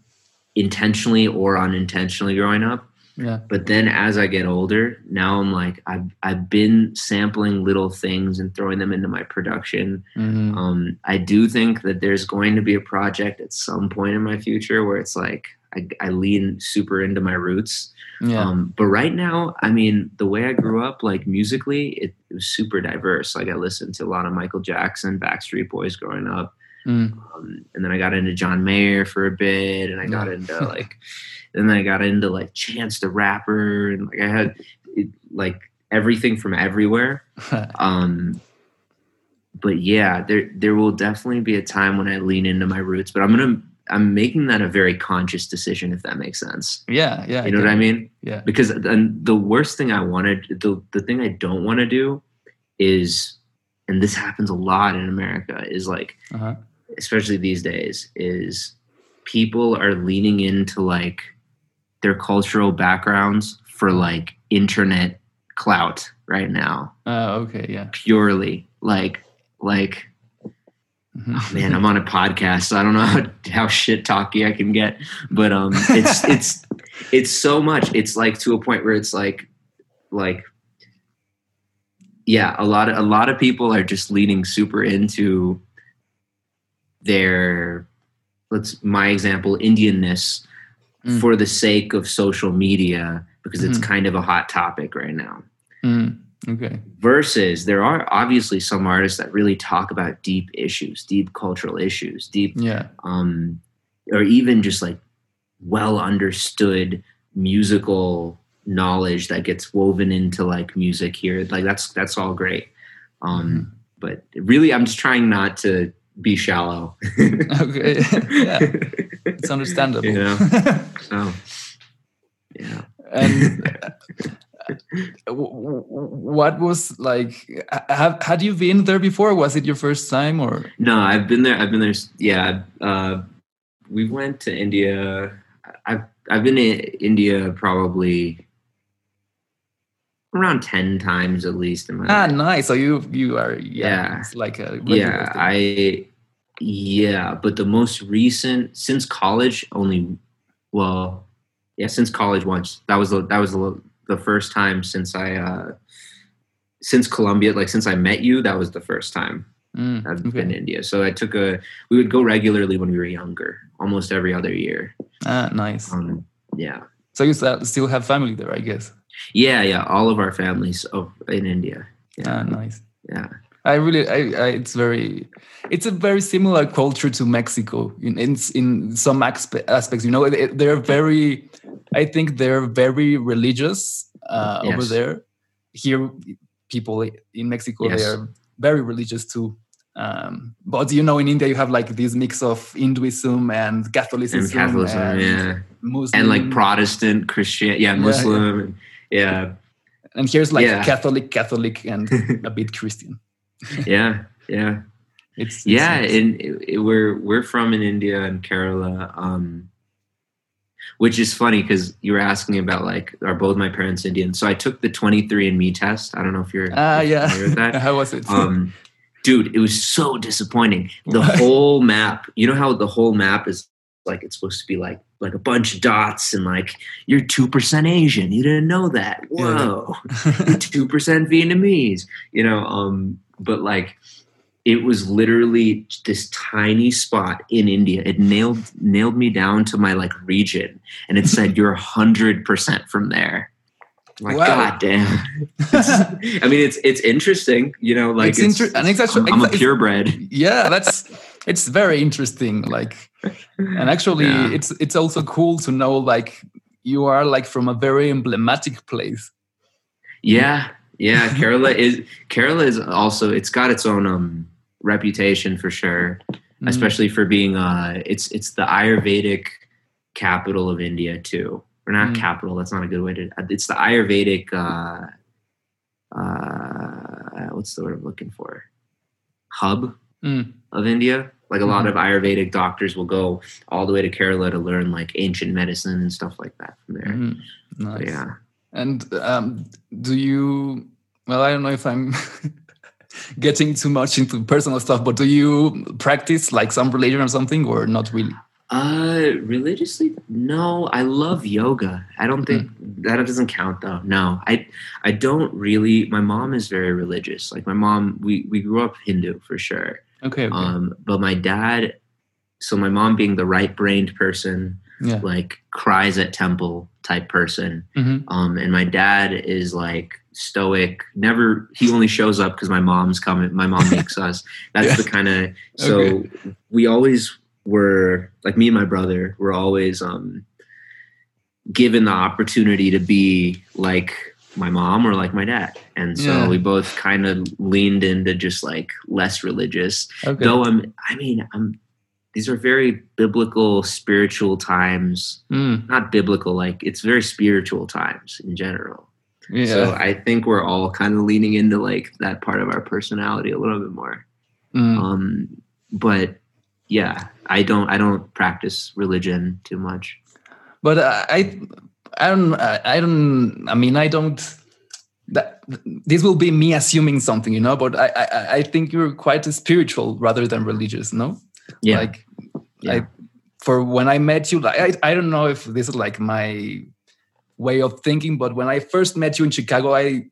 intentionally or unintentionally growing up. yeah. But then as I get older, now I'm like I've I've been sampling little things and throwing them into my production. mhm, Um, I do think that there's going to be a project at some point in my future where it's like I, I lean super into my roots. yeah. Um, but right now, I mean, the way I grew up, like musically, it, it was super diverse. Like I listened to a lot of Michael Jackson, Backstreet Boys growing up. Mm, Um, and then I got into John Mayer for a bit, and I got into like, and then I got into like Chance the Rapper, and like I had it, like everything from everywhere. Um, but yeah, there there will definitely be a time when I lean into my roots, but I'm gonna I'm making that a very conscious decision, if that makes sense. yeah, yeah. You know what I mean? Yeah. Because then the worst thing I wanted, the the thing I don't want to do, is, and this happens a lot in America, is like Uh-huh. especially these days, is people are leaning into like their cultural backgrounds for like internet clout right now, Uh, okay. Yeah. purely like like. Oh man, I'm on a podcast, so I don't know how, how shit talky I can get, but um, it's it's it's so much. It's like to a point where it's like like yeah, a lot of a lot of people are just leaning super into their let's my example Indianness Mm. for the sake of social media because it's Mhm. kind of a hot topic right now Mm, okay. versus there are obviously some artists that really talk about deep issues deep cultural issues deep Yeah. um or even just like well understood musical knowledge that gets woven into like music here like that's that's all great um but really i'm just trying not to be shallow Okay. yeah. It's understandable. You know? so yeah and what was like have, had you been there before was it your first time or No, I've been there. I've been there. Yeah, uh, we went to India. I've I've been in India probably around ten times at least in my ah life. nice so you you are yeah, Yeah. it's like a Yeah, thing. I yeah, but the most recent since college only. Well, yeah, since college once. That was the that was the the first time since I uh since Columbia. Like since I met you, that was the first time. Mm, I've okay. been in India. So I took a. We would go regularly when we were younger, almost every other year. ah nice Um, yeah, so you still still have family there i guess Yeah, yeah. All of our families of, in India. Yeah, ah, nice. Yeah. I really, I, I, it's very, it's a very similar culture to Mexico in in, in some aspects. You know, they're very, I think they're very religious uh, yes. over there. Here, people in Mexico yes. they are very religious too. Um, but you know, in India, you have like this mix of Hinduism and Catholicism, and Catholicism, and yeah, Muslim. and like Protestant Christian, yeah, Muslim, yeah. yeah. And here's like yeah. Catholic, Catholic, and a bit Christian. Yeah, yeah, it's, it's yeah. And it, it, we're we're from in India and Kerala, um, which is funny because you were asking about like are both my parents Indian? So I took the 23andMe test. I don't know if you're ah uh, yeah. How was it? Um, dude, it was so disappointing. The whole map, you know how the whole map is like it's supposed to be like like a bunch of dots and like you're two percent Asian. You didn't know that. Whoa, two percent Vietnamese. You know, um, but like it was literally this tiny spot in India. It nailed nailed me down to my like region, and it said you're hundred percent from there. Like wow. God damn. I mean, it's it's interesting, you know. Like it's, it's inter- I think that's I'm, I'm a purebred. Yeah, that's it's very interesting. Like, and actually, yeah. it's it's also cool to know like you are like from a very emblematic place. Yeah, yeah. Kerala is Kerala is also it's got its own um reputation for sure, mm. especially for being uh it's it's the Ayurvedic capital of India too or not mm. capital. That's not a good way to. It's the Ayurvedic. Uh, uh, what's the word I'm looking for? Hub mm. of India. Like a mm. lot mm-hmm. of Ayurvedic doctors will go all the way to Kerala to learn like ancient medicine and stuff like that from there. Mm. Nice. So, yeah. And um, do you? Well, I don't know if I'm getting too much into personal stuff, but do you practice like some religion or something, or not really? Uh, religiously, no. I love yoga. I don't think mm. that doesn't count though. No, I, I don't really. My mom is very religious. Like my mom, we we grew up Hindu for sure. Okay. okay. Um, but my dad, so my mom being the right-brained person, yeah. like cries at temple type person. Mm-hmm. Um, and my dad is like stoic. Never. He only shows up because my mom's coming. My mom makes us. That's yeah. the kind of. So okay. we always were like me and my brother were always um, given the opportunity to be like my mom or like my dad and so yeah. we both kind of leaned into just like less religious okay. though i'm i mean i'm these are very biblical spiritual times mm. not biblical like it's very spiritual times in general yeah. so i think we're all kind of leaning into like that part of our personality a little bit more mm. um but yeah, I don't I don't practice religion too much. But I I don't I don't I mean I don't that this will be me assuming something, you know, but I I, I think you're quite spiritual rather than religious, no? Yeah. Like yeah. I for when I met you, like I, I don't know if this is like my way of thinking, but when I first met you in Chicago, I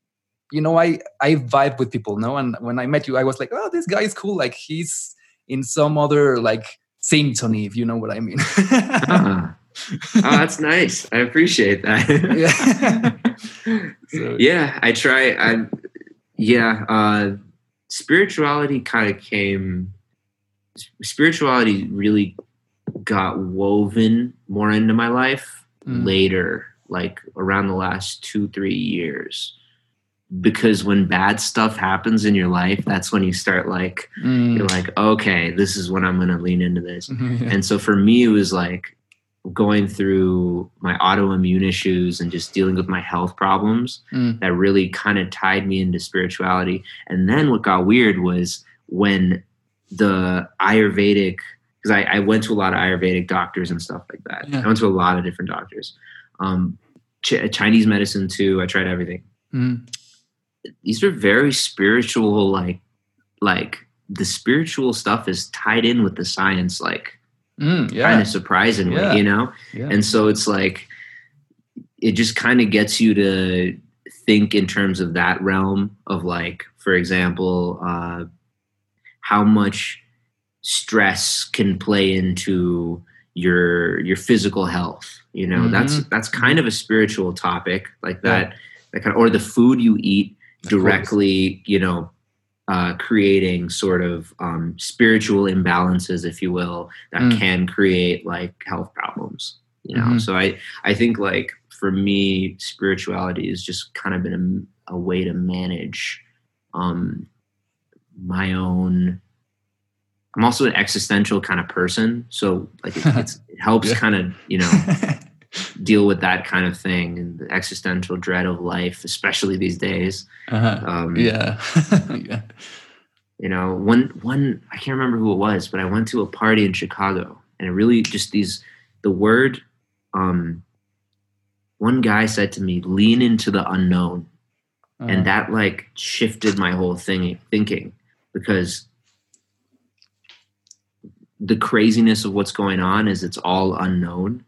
you know, I I vibe with people, no? And when I met you, I was like, oh, this guy is cool. Like he's in some other like symphony, if you know what I mean. ah. oh, that's nice. I appreciate that. yeah. so, yeah, I try. I yeah. Uh, spirituality kind of came. Spirituality really got woven more into my life mm. later, like around the last two three years because when bad stuff happens in your life that's when you start like mm. you're like okay this is when i'm going to lean into this yeah. and so for me it was like going through my autoimmune issues and just dealing with my health problems mm. that really kind of tied me into spirituality and then what got weird was when the ayurvedic because I, I, went to a lot of ayurvedic doctors and stuff like that yeah. i went to a lot of different doctors um, Ch- chinese medicine too i tried everything mm these are very spiritual like like the spiritual stuff is tied in with the science like mm, yeah. kind of surprisingly yeah. you know yeah. and so it's like it just kind of gets you to think in terms of that realm of like for example uh how much stress can play into your your physical health you know mm-hmm. that's that's kind of a spiritual topic like that that kind of, or the food you eat directly, you know, uh, creating sort of um, spiritual imbalances, if you will, that Mm. can create like health problems. You know, Mhm. so I I think like for me, spirituality has just kind of been a, a way to manage um, my own. I'm also an existential kind of person, so like it, it's, it helps Yeah. kind of you know deal with that kind of thing and the existential dread of life, especially these days. uh-huh. Um, yeah yeah you know one one i can't remember who it was but i went to a party in chicago and it really just these the word um one guy said to me lean into the unknown Uh-huh. and that like shifted my whole thing thinking because the craziness of what's going on is it's all unknown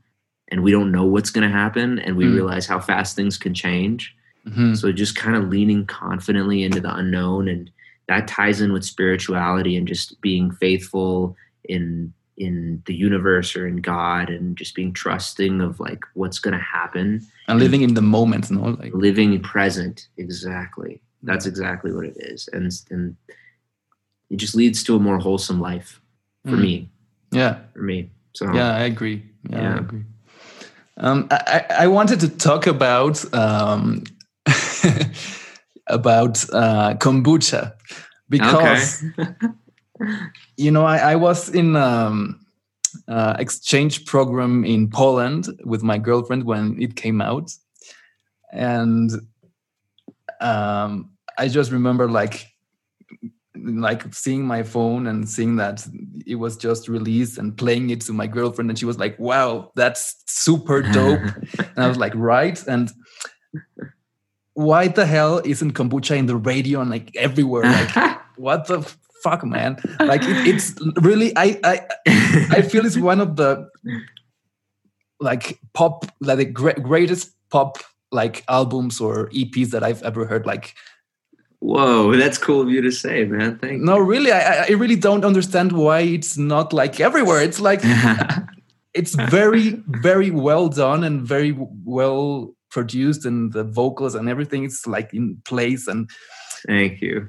and we don't know what's going to happen and we Mm. realize how fast things can change Mhm. so just kind of leaning confidently into the unknown and that ties in with spirituality and just being faithful in in the universe or in God and just being trusting of like what's going to happen and living in the moment no like living present exactly that's exactly what it is and and it just leads to a more wholesome life for Mm. me. Yeah. For me so. Yeah i agree. Yeah, i agree. Um, I, I wanted to talk about um, about uh, kombucha because you know I, I was in um, uh, exchange program in Poland with my girlfriend when it came out, and um, I just remember like like seeing my phone and seeing that it was just released and playing it to my girlfriend and she was like wow that's super dope and I was like, right. And why the hell isn't kombucha in the radio and like everywhere? Like, what the fuck, man? Like, it, it's really, I, I, I feel it's one of the like pop, like the greatest pop like albums or EPs that I've ever heard. Like, whoa that's cool of you to say man thank no, really, I, I really don't understand why it's not like everywhere. It's like it's very very well done and very well produced and the vocals and everything is like in place and thank you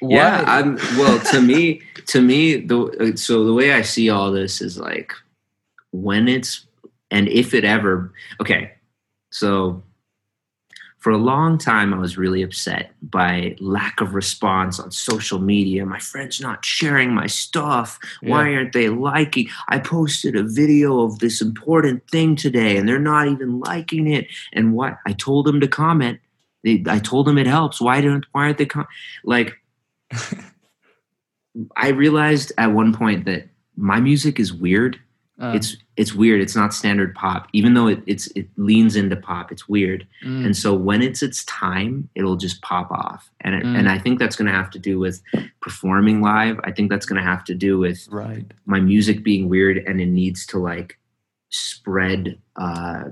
why Yeah, I'm well. To me, to me, the uh, so the way I see all this is like when it's and if it ever okay. So for a long time, I was really upset by lack of response on social media. My friends not sharing my stuff. Why aren't they liking? I posted a video of this important thing today, and they're not even liking it. And what I told them to comment. I told them it helps. Why don't? Why aren't they? Com-? Like I realized at one point that my music is weird. Uh, It's it's weird. It's not standard pop, even though it, it's it leans into pop. It's weird, mm, and so when it's its time, it'll just pop off. And it, Mm. and I think that's going to have to do with performing live. I think that's going to have to do with right my music being weird, and it needs to like spread uh,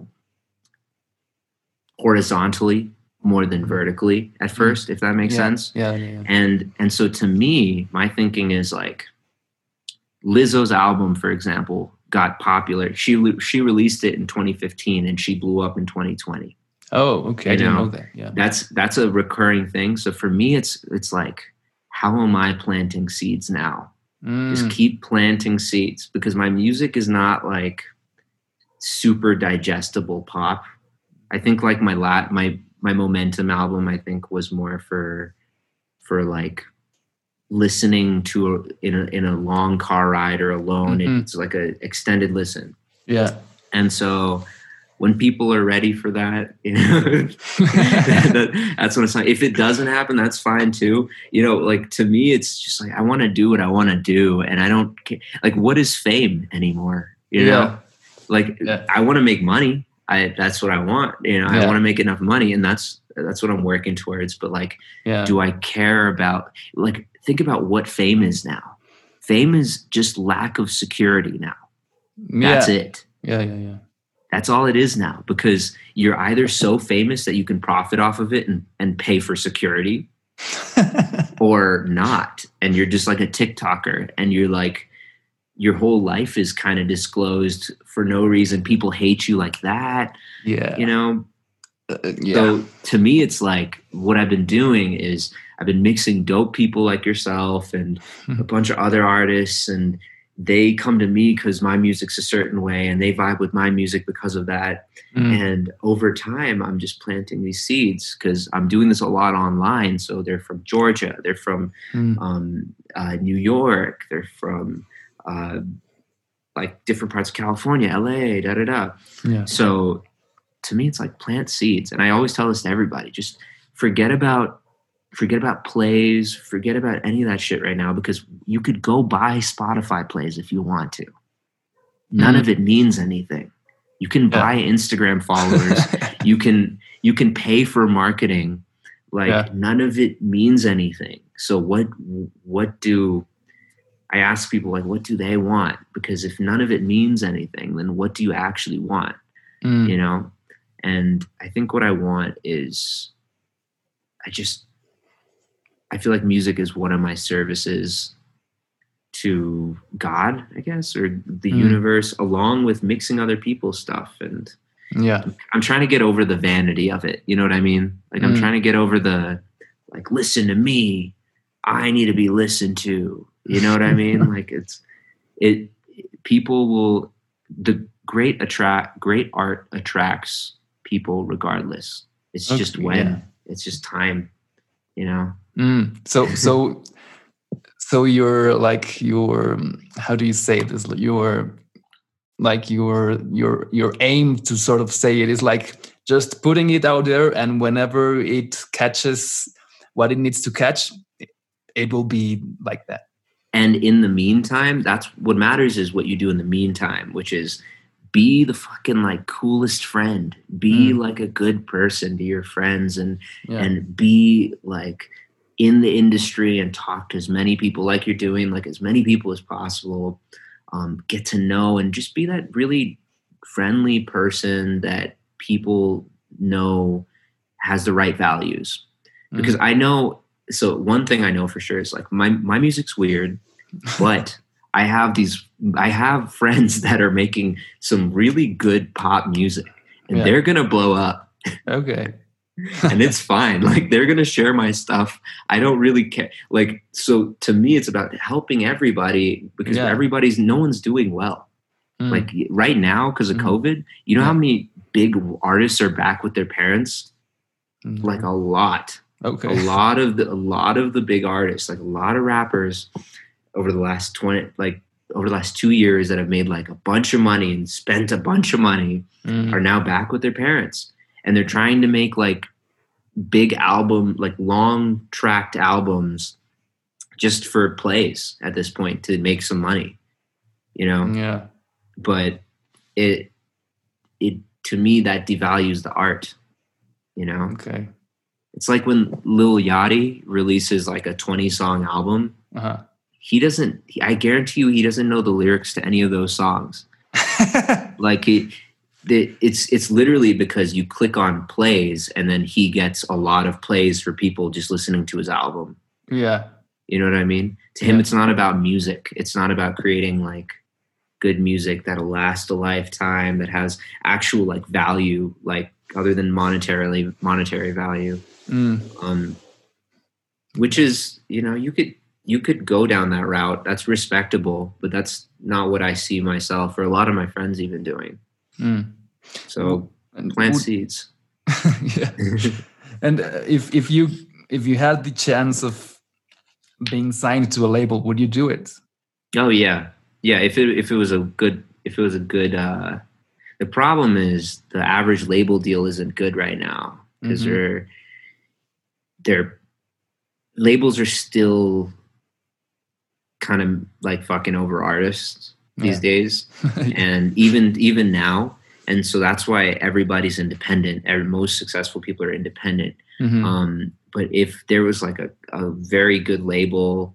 horizontally more than vertically at first, if that makes Mm. yeah, sense yeah yeah, yeah. and and so to me my thinking is like lizzo's album for example got popular. She she released it in 2015 and she blew up in 2020 oh okay. I didn't know, know that. Yeah. that's that's a recurring thing. So for me it's it's like how am i planting seeds now? Just Mm, keep planting seeds because my music is not like super digestible pop. I think like my lat my my momentum album i think was more for for like listening to a, in a in a long car ride or alone Mhm. it's like a extended listen. Yeah. And so when people are ready for that you know that, that's when it's like if it doesn't happen that's fine too. You know like to me it's just like i want to do what i want to do and i don't ca- like what is fame anymore? You know? Yeah. Like Yeah. i want to make money. I that's what i want you know i want to make enough money and that's that's what i'm working towards but like yeah. do i care about like think about what fame is now fame is just lack of security now that's yeah. it yeah yeah yeah that's all it is now because you're either so famous that you can profit off of it and, and pay for security or not. And you're just like a TikToker and you're like, your whole life is kind of disclosed for no reason. People hate you like that, yeah you know? Uh, yeah. So to me, it's like what I've been doing is I've been mixing dope people like yourself and a bunch of other artists, and they come to me because my music's a certain way, and they vibe with my music because of that. Mm. And over time, I'm just planting these seeds because I'm doing this a lot online. So they're from Georgia, they're from Mm. um, uh, New York, they're from uh, like different parts of California, LA, da da da. Yeah. So to me, it's like plant seeds, and I always tell this to everybody: just forget about forget about plays, forget about any of that shit right now because you could go buy Spotify plays if you want to. None Mhm. of it means anything. You can Yeah. buy Instagram followers. you can you can pay for marketing. Like Yeah. none of it means anything. So what what do I ask people like what do they want? Because if none of it means anything, then what do you actually want? Mm. you know and i think what i want is i just i feel like music is one of my services to god i guess or the Mm. universe along with mixing other people's stuff. And yeah. i'm trying to get over the vanity of it. You know what i mean? Like i'm Mm. trying to get over the like listen to me. I need to be listened to. You know what i mean? Like it's it people will the great attract great art attracts people regardless. It's just when. yeah. it's just time you know Mm. So so so you're like your how do you say this? Your like your your your aim to sort of say it is like just putting it out there, and whenever it catches what it needs to catch, it, will be like that. and in the meantime that's what matters is what you do in the meantime which is be the fucking like coolest friend be Mm. like a good person to your friends and Yeah. and be like in the industry and talk to as many people like you're doing like as many people as possible um, get to know and just be that really friendly person that people know has the right values Mm. because i know so one thing i know for sure is like my, my music's weird but i have these i have friends that are making some really good pop music and Yeah. they're gonna blow up okay. And it's fine. Like they're gonna share my stuff. I don't really care. Like so, to me, it's about helping everybody because Yeah. everybody's no one's doing well. Mm. Like right now, because of Mm. COVID, you know Yeah. how many big artists are back with their parents? Mhm. Like a lot, okay. a lot of the a lot of the big artists, like a lot of rappers, over the last twenty, like over the last two years, that have made like a bunch of money and spent a bunch of money Mm. are now back with their parents and they're trying to make like big album like long tracked albums just for plays at this point to make some money you know Yeah. but it it to me that devalues the art you know Okay. it's like when lil yachty releases like a 20 song album Uh-huh. he doesn't i guarantee you he doesn't know the lyrics to any of those songs like it, the, it's it's literally because you click on plays and then he gets a lot of plays for people just listening to his album yeah. you know what i mean to him Yeah. it's not about music it's not about creating like good music that'll last a lifetime that has actual like value like other than monetarily monetary value Mm. um which is you know you could you could go down that route that's respectable but that's not what i see myself or a lot of my friends even doing Mm. so And plant would- seeds yeah. And uh, if if you if you had the chance of being signed to a label, would you do it? oh yeah yeah if it if it was a good if it was a good uh the problem is the average label deal isn't good right now because Mhm. they're they're labels are still kind of like fucking over artists these Yeah. days and even even now. And so that's why everybody's independent. Every, most successful people are independent. Mhm. um, but if there was like a, a very good label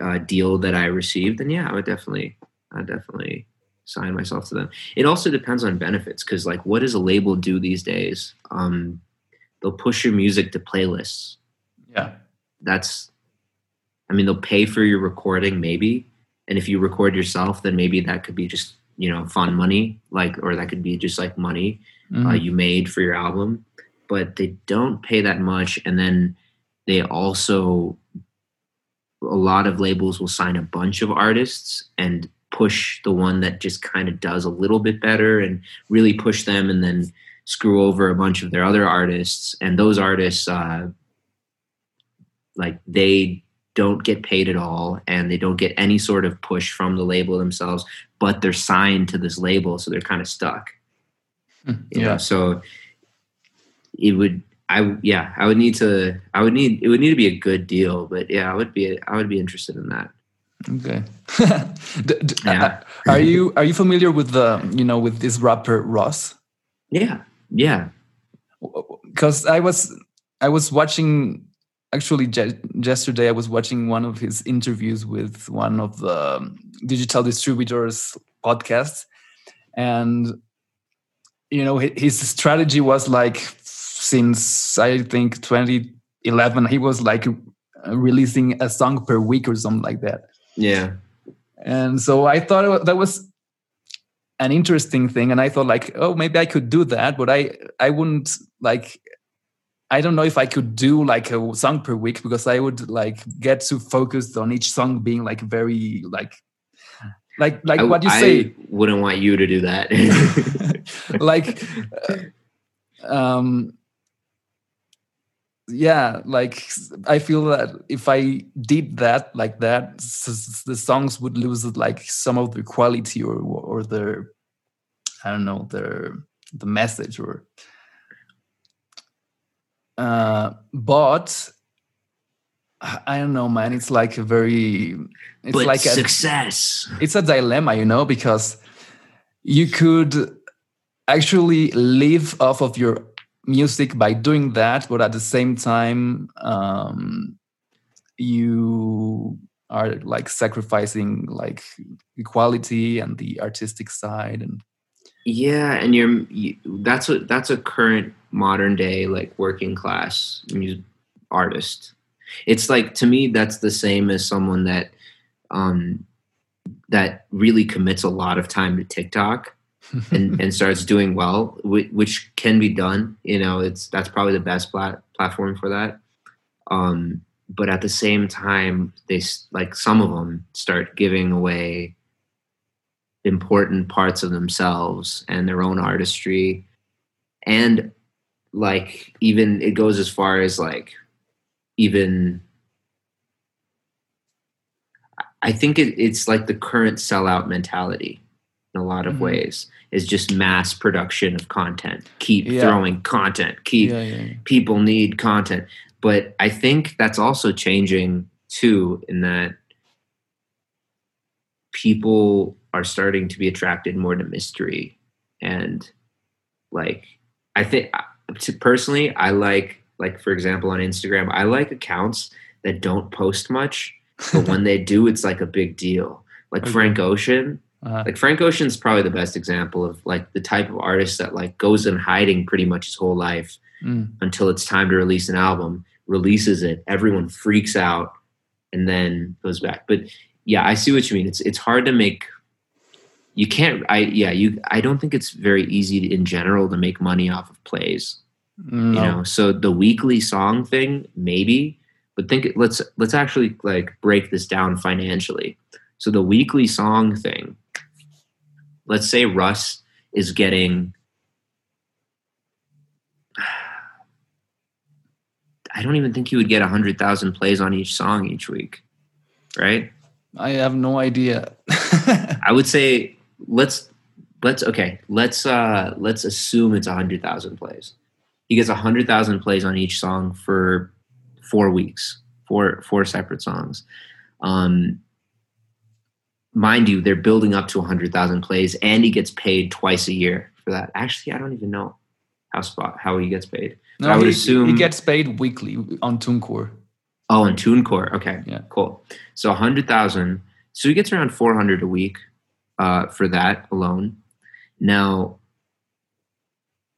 uh, deal that i received then yeah i would definitely i definitely sign myself to them. It also depends on benefits because like what does a label do these days? Um, they'll push your music to playlists. Yeah. that's i mean they'll pay for your recording maybe and if you record yourself then maybe that could be just you know fun money like or that could be just like money uh, Mhm. you made for your album but they don't pay that much. And then they also, a lot of labels will sign a bunch of artists and push the one that just kind of does a little bit better and really push them and then screw over a bunch of their other artists. And those artists, uh, like, they don't get paid at all and they don't get any sort of push from the label themselves but they're signed to this label so they're kind of stuck Hmm, you yeah. know so it would i yeah i would need to i would need it would need to be a good deal but yeah i would be i would be interested in that Okay. D- d- Yeah. are you are you familiar with the you know with this rapper Ross? yeah yeah Because I was I was watching actually je- yesterday I was watching one of his interviews with one of the digital distributors podcasts, and you know his strategy was like since I think 2011 he was like uh, releasing a song per week or something like that. yeah. And so i thought that was an interesting thing. And i thought like oh maybe i could do that but i i wouldn't like i don't know if i could do like a song per week because i would like get too focused on each song being like very like like like I, what you I say. wouldn't want you to do that. Like uh, um yeah like i feel that if i did that like that the songs would lose like some of the quality or or their i don't know their the message or uh but i don't know man. It's like a very it's but like a, success. it's a dilemma, you know, because you could actually live off of your music by doing that, but at the same time, um, you are like sacrificing like equality and the artistic side and Yeah, and you're you, that's a that's a current modern day like working class music artist. It's like to me that's the same as someone that um that really commits a lot of time to TikTok and and starts doing well, which, can be done. You know, it's that's probably the best plat- platform for that. Um, but at the same time, they like some of them start giving away important parts of themselves and their own artistry and like even it goes as far as like even i think it, it's like the current sellout mentality in a lot of Mhm. ways is just mass production of content keep Yeah. throwing content keep yeah, yeah. people need content but i think that's also changing too in that people are starting to be attracted more to mystery and like i think to personally i like like for example on instagram i like accounts that don't post much but when they do it's like a big deal like Okay. frank ocean Uh, like Frank Ocean's probably the best example of like the type of artist that like goes in hiding pretty much his whole life mm, until it's time to release an album, releases it, everyone freaks out, and then goes back. But yeah, I see what you mean. It's it's hard to make. You can't. I yeah. You. I don't think it's very easy in general to make money off of plays. no. You know. So the weekly song thing, maybe. But think. Let's let's actually like break this down financially. So the weekly song thing. Let's say Russ is getting I don't even think he would get 100,000 plays on each song each week. Right? I have no idea. I would say let's let's okay, let's uh let's assume it's a 100,000 plays. He gets a 100,000 plays on each song for 4 weeks, four four separate songs. Um mind you, they're building up to a 100,000 plays and he gets paid twice a year for that. Actually, I don't even know how spot how he gets paid. no, I would he, assume- he gets paid weekly on TuneCore. Oh, and TuneCore. Okay. Yeah. Cool. So a 100,000. So he gets around 400 a week uh, for that alone. Now,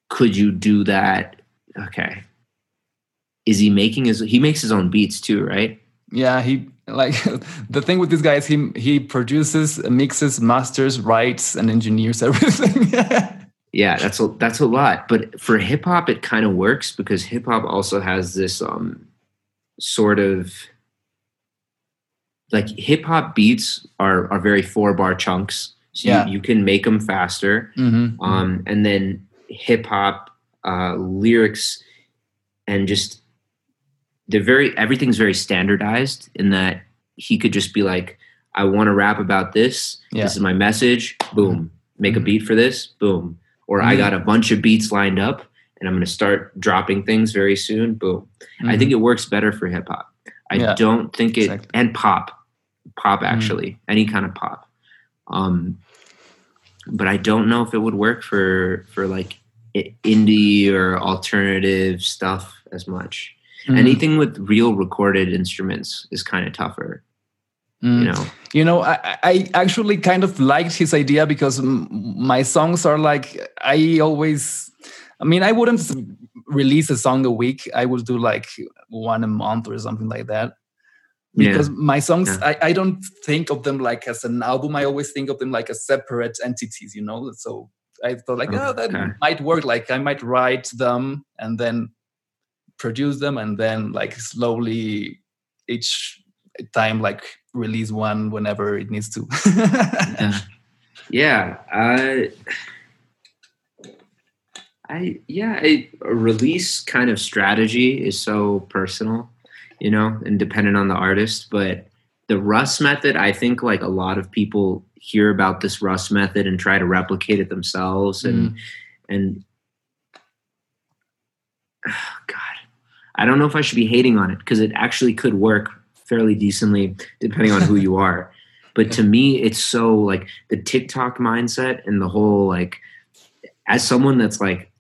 could you do that? Okay. Is he making his, he makes his own beats too, right? Yeah, he like the thing with this guy is he he produces, mixes, masters, writes, and engineers everything. yeah, that's a that's a lot. But for hip hop, it kind of works because hip hop also has this um sort of like hip hop beats are are very four bar chunks. So Yeah. you, you can make them faster. Mhm. Um, and then hip hop uh, lyrics and just they're very everything's very standardized in that he could just be like, I want to rap about this. Yeah. This is my message. Boom. Make a Mhm. beat for this. Boom. Or I Mhm. got a bunch of beats lined up and I'm going to start dropping things very soon. Boom. I Mhm. think it works better for hip hop. I Yeah. don't think it Exactly. and pop, pop Mm. actually, any kind of pop. Um, but I don't know if it would work for for like indie or alternative stuff as much. Mhm. Anything with real recorded instruments is kind of tougher, Mm. you know. You know, I, I actually kind of liked his idea because m- my songs are like I always. I mean, I wouldn't release a song a week. I would do like one a month or something like that. Yeah. Because my songs, Yeah. I, I don't think of them like as an album. I always think of them like as separate entities. You know, so I thought like, oh, that Okay. might work. Like I might write them and then produce them, and then like slowly each time like release one whenever it needs to. yeah, yeah. I, I yeah. I, a release kind of strategy is so personal, you know, and dependent on the artist. But the Russ method, I think, like a lot of people hear about this Russ method and try to replicate it themselves, and mm. and God, I don't know if I should be hating on it because it actually could work fairly decently depending on who you are. But to me, it's so like the TikTok mindset and the whole like, as someone that's like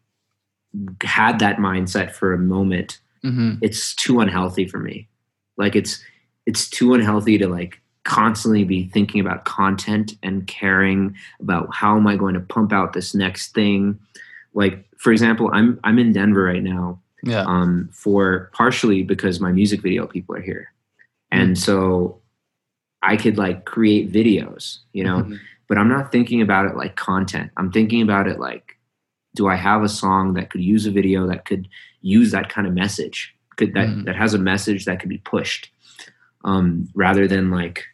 had that mindset for a moment, Mhm. it's too unhealthy for me. Like it's it's too unhealthy to like constantly be thinking about content and caring about how am I going to pump out this next thing. Like for example, I'm I'm in Denver right now Yeah. um, for partially because my music video people are here, and so I could like create videos, you know. Mhm. But I'm not thinking about it like content. I'm thinking about it like, do I have a song that could use a video that could use that kind of message, could that Mhm. that has a message that could be pushed, um, rather than like,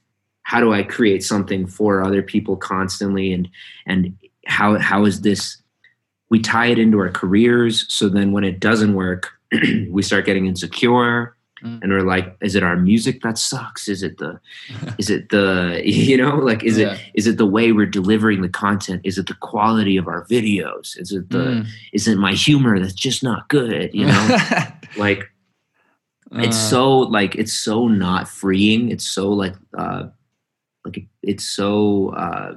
how do I create something for other people constantly, and and how how is this we tie it into our careers so then when it doesn't work we start getting insecure Mm. and we're like is it our music that sucks is it the is it the you know like is Yeah. it is it the way we're delivering the content is it the quality of our videos is it the Mm. is it my humor that's just not good you know like it's Uh, so like it's so not freeing it's so like uh like it's so uh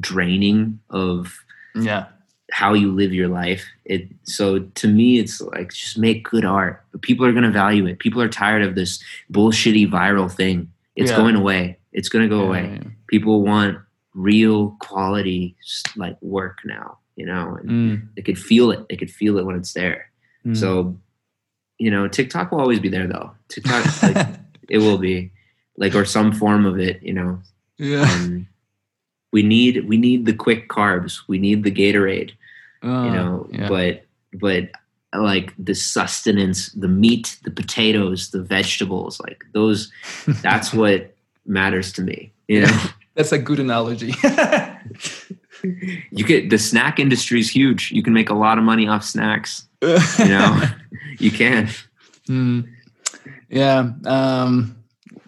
draining of yeah. How you live your life. It so to me, it's like just make good art. People are gonna value it. People are tired of this bullshitty viral thing. It's Yeah. going away. It's gonna go Yeah, away. yeah. People want real quality like work now. You know, and Mm, they could feel it. They could feel it when it's there. mm. So, you know, TikTok will always be there though. TikTok, like, it will be like or some form of it. You know, yeah. um, we need we need the quick carbs. We need the Gatorade you Uh, know yeah. but but like the sustenance the meat the potatoes the vegetables like those that's what matters to me you know That's a good analogy. you get the snack industry is huge you can make a lot of money off snacks you know you can Mm. Yeah. Um,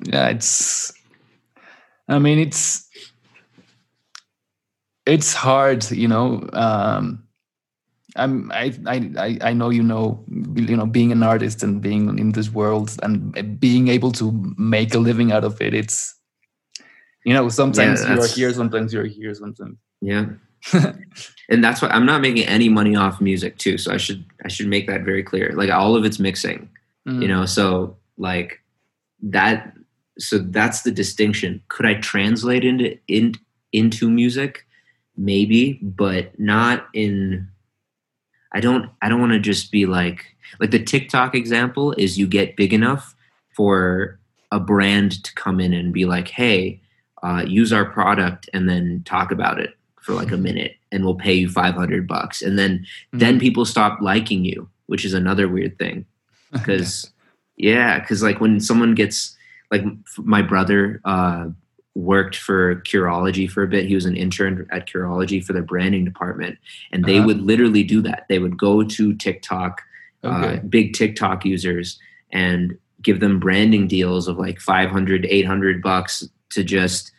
yeah. It's. I mean, it's. It's hard, you know. Um, I'm. I. I. I know you know. You know, being an artist and being in this world and being able to make a living out of it. It's. You know, sometimes you're here, sometimes you're here, sometimes. yeah and that's why i'm not making any money off music too so i should i should make that very clear like all of it's mixing Mm. you know so like that so that's the distinction could i translate into in, into music maybe but not in i don't i don't want to just be like like the tiktok example is you get big enough for a brand to come in and be like hey uh, use our product and then talk about it for like a minute and we'll pay you 500 bucks. And then then people stop liking you which is another weird thing. Because yeah because like when someone gets like my brother uh worked for Curology for a bit. He was an intern at Curology for their branding department, and they Uh-huh. would literally do that. They would go to TikTok, Okay. uh, big TikTok users, and give them branding deals of like 500, 800 bucks to just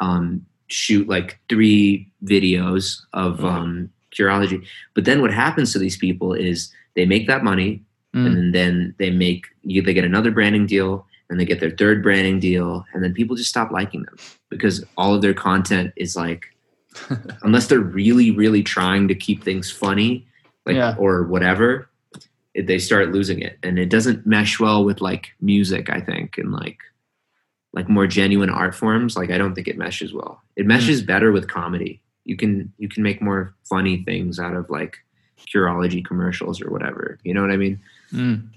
um, shoot like three videos of Mhm. um, Curology. But then what happens to these people is they make that money, Mm. and then they make you they get another branding deal and they get their third branding deal and then people just stop liking them because all of their content is like unless they're really really trying to keep things funny like Yeah. or whatever it, they start losing it. And it doesn't mesh well with like music i think and like like more genuine art forms. Like i don't think it meshes well. It meshes better with comedy. You can you can make more funny things out of like curology commercials or whatever. You know what i mean? Mm.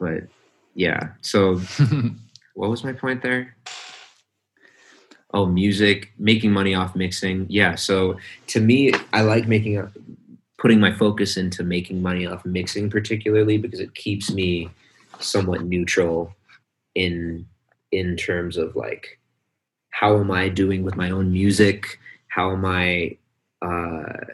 but yeah so what was my point there? Oh music making money off mixing. Yeah so to me i like making a putting my focus into making money off mixing particularly because it keeps me somewhat neutral in in terms of like how am i doing with my own music? How am i uh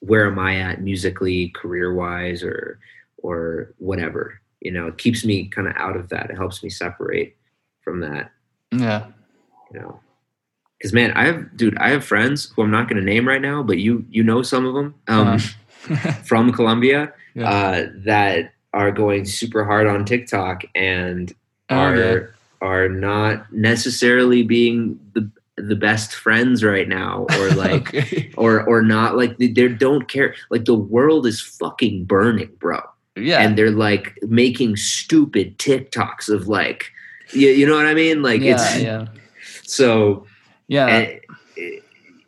where am i at musically career wise or or whatever you know it keeps me kind of out of that it helps me separate from that yeah. you know because man i have dude i have friends who i'm not going to name right now but you you know some of them um, Uh-huh. from Columbia Yeah. uh, that are going super hard on tiktok and Oh, are yeah. are not necessarily being the the best friends right now or like okay. or or not like they, they don't care like the world is fucking burning bro Yeah. and they're like making stupid tiktoks of like you, you know what i mean like yeah, it's yeah. so Yeah. and,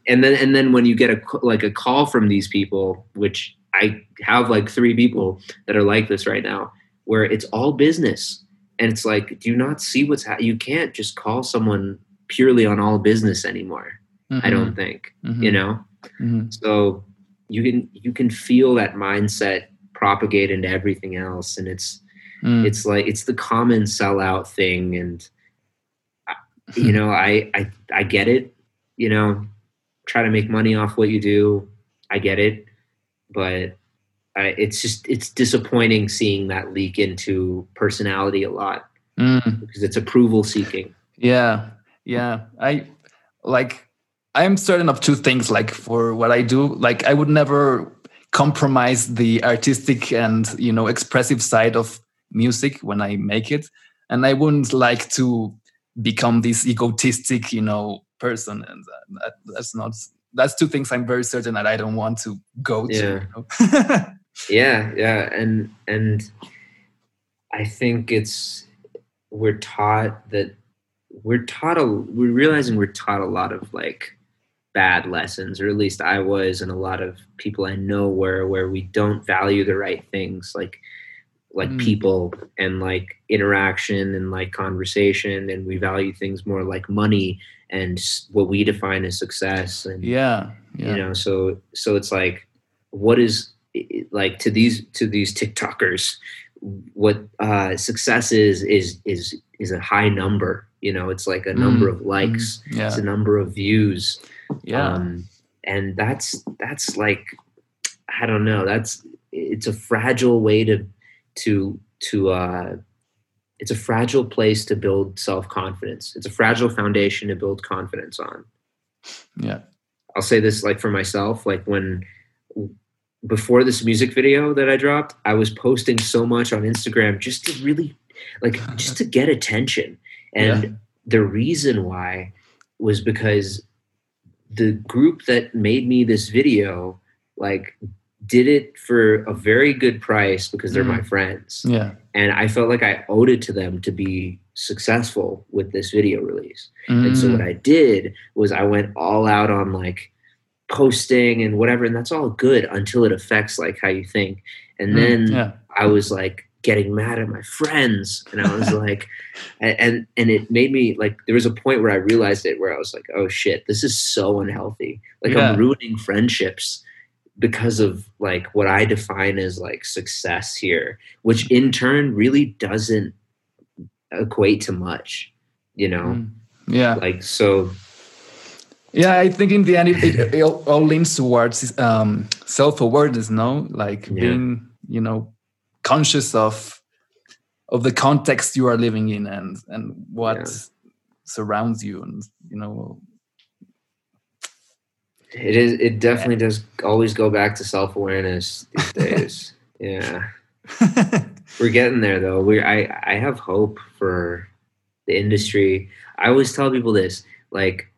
and then and then when you get a c- like a call from these people which i have like three people that are like this right now where it's all business and it's like do you not see what's ha- you can't just call someone purely on all business anymore i don't think Mhm. you know Mhm. so you can you can feel that mindset propagate into everything else and it's Mm. it's like it's the common sellout thing and you know I, I i get it you know try to make money off what you do i get it but I, it's just it's disappointing seeing that leak into personality a lot Mm. because it's approval seeking Yeah, yeah. I like. I'm certain of two things. Like for what I do, like I would never compromise the artistic and you know expressive side of music when I make it, and I wouldn't like to become this egotistic, you know, person. And uh, that, that's not. That's two things I'm very certain that I don't want to go to. Yeah. you know? yeah yeah and and i think it's we're taught that we're taught a we're realizing we're taught a lot of like bad lessons or at least i was and a lot of people i know where where we don't value the right things like like Mm. people and like interaction and like conversation and we value things more like money and what we define as success and yeah, yeah. you know so so it's like what is like to these to these tiktokers what uh success is is is is a high number you know it's like a number of likes Mm, yeah, it's a number of views yeah. um and that's that's like i don't know that's it's a fragile way to to to uh it's a fragile place to build self-confidence it's a fragile foundation to build confidence on yeah. I'll say this like for myself, like when before this music video that I dropped, I was posting so much on Instagram just to really like just to get attention. And Yeah. the reason why was because the group that made me this video like did it for a very good price because they're my friends Yeah. and I felt like I owed it to them to be successful with this video release. And so Mm. what I did was I went all out on like posting and whatever, and that's all good until it affects like how you think. And Mm, then yeah. I was like, getting mad at my friends and i was like and, and it made me like there was a point where i realized it where i was like oh shit this is so unhealthy like Yeah. i'm ruining friendships because of like what i define as like success here which in turn really doesn't equate to much you know Mm. Yeah. like so Yeah, I think in the end it, it, it all all leans towards um, self-awareness, no? Like Yeah. being, you know, conscious of of the context you are living in and and what Yeah. surrounds you, and you know, It is. It definitely does always go back to self awareness these days. yeah, we're getting there though. We I I have hope for the industry. I always tell people this: like,